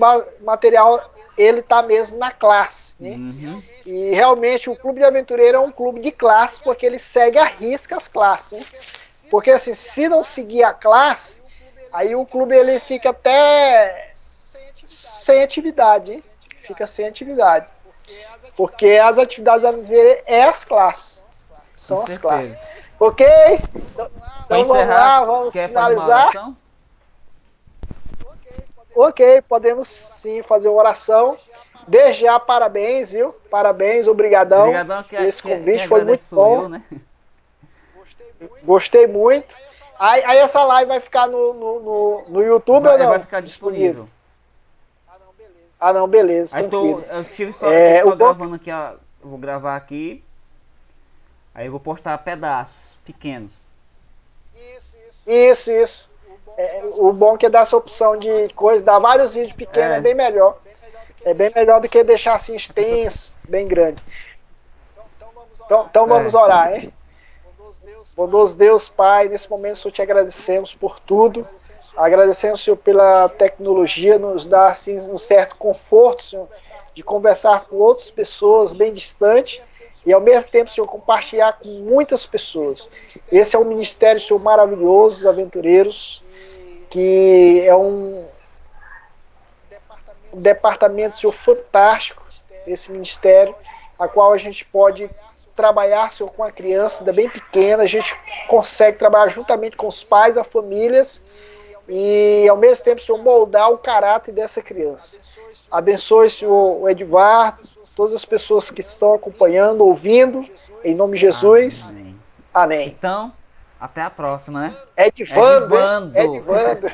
material ele está mesmo na classe. Né? Uhum. E realmente o clube de aventureiro é um clube de classe porque ele segue a risca as classes. Né? Porque assim, se não seguir a classe, aí o clube ele fica até sem atividade, hein? fica sem atividade. Porque as atividades a fazer é as classes. São as classes. Ok? Então, então vamos lá, vamos finalizar. Ok, podemos sim fazer uma oração. Desde já, parabéns, viu? Parabéns, obrigadão. Obrigadão que, esse convite que foi muito bom. Eu, né? Gostei muito. Aí, aí, essa live vai ficar no, no, no, no YouTube vai, ou não? Vai ficar disponível. Ah, não, beleza. Aí tô, eu tive só, é, só gravando aqui, ó. Vou gravar aqui. Aí eu vou postar pedaços pequenos. Isso, isso. Isso, isso. É, o bom é que dá essa opção de coisa, dar vários vídeos pequenos é, é bem melhor. É bem melhor do que deixar assim extenso, bem grande. Então, então vamos é. orar, hein? Bondoso Deus, Pai, nesse momento só te agradecemos por tudo. Agradecemos, Senhor, pela tecnologia, nos dá assim, um certo conforto, Senhor, de conversar com outras pessoas bem distantes e ao mesmo tempo, Senhor, compartilhar com muitas pessoas. Esse é um ministério, Senhor, maravilhoso, os aventureiros, que é um departamento, Senhor, fantástico, esse ministério, a qual a gente pode trabalhar, Senhor, com a criança ainda bem pequena, a gente consegue trabalhar juntamente com os pais, as famílias, e ao mesmo tempo, Senhor, moldar o caráter dessa criança. Abençoe, Senhor, o Edvardo, todas as pessoas que estão acompanhando, ouvindo, em nome de Jesus. Amém. Amém. Então, Até a próxima, né? Edvando. Edvando. Edvando.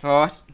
Forte.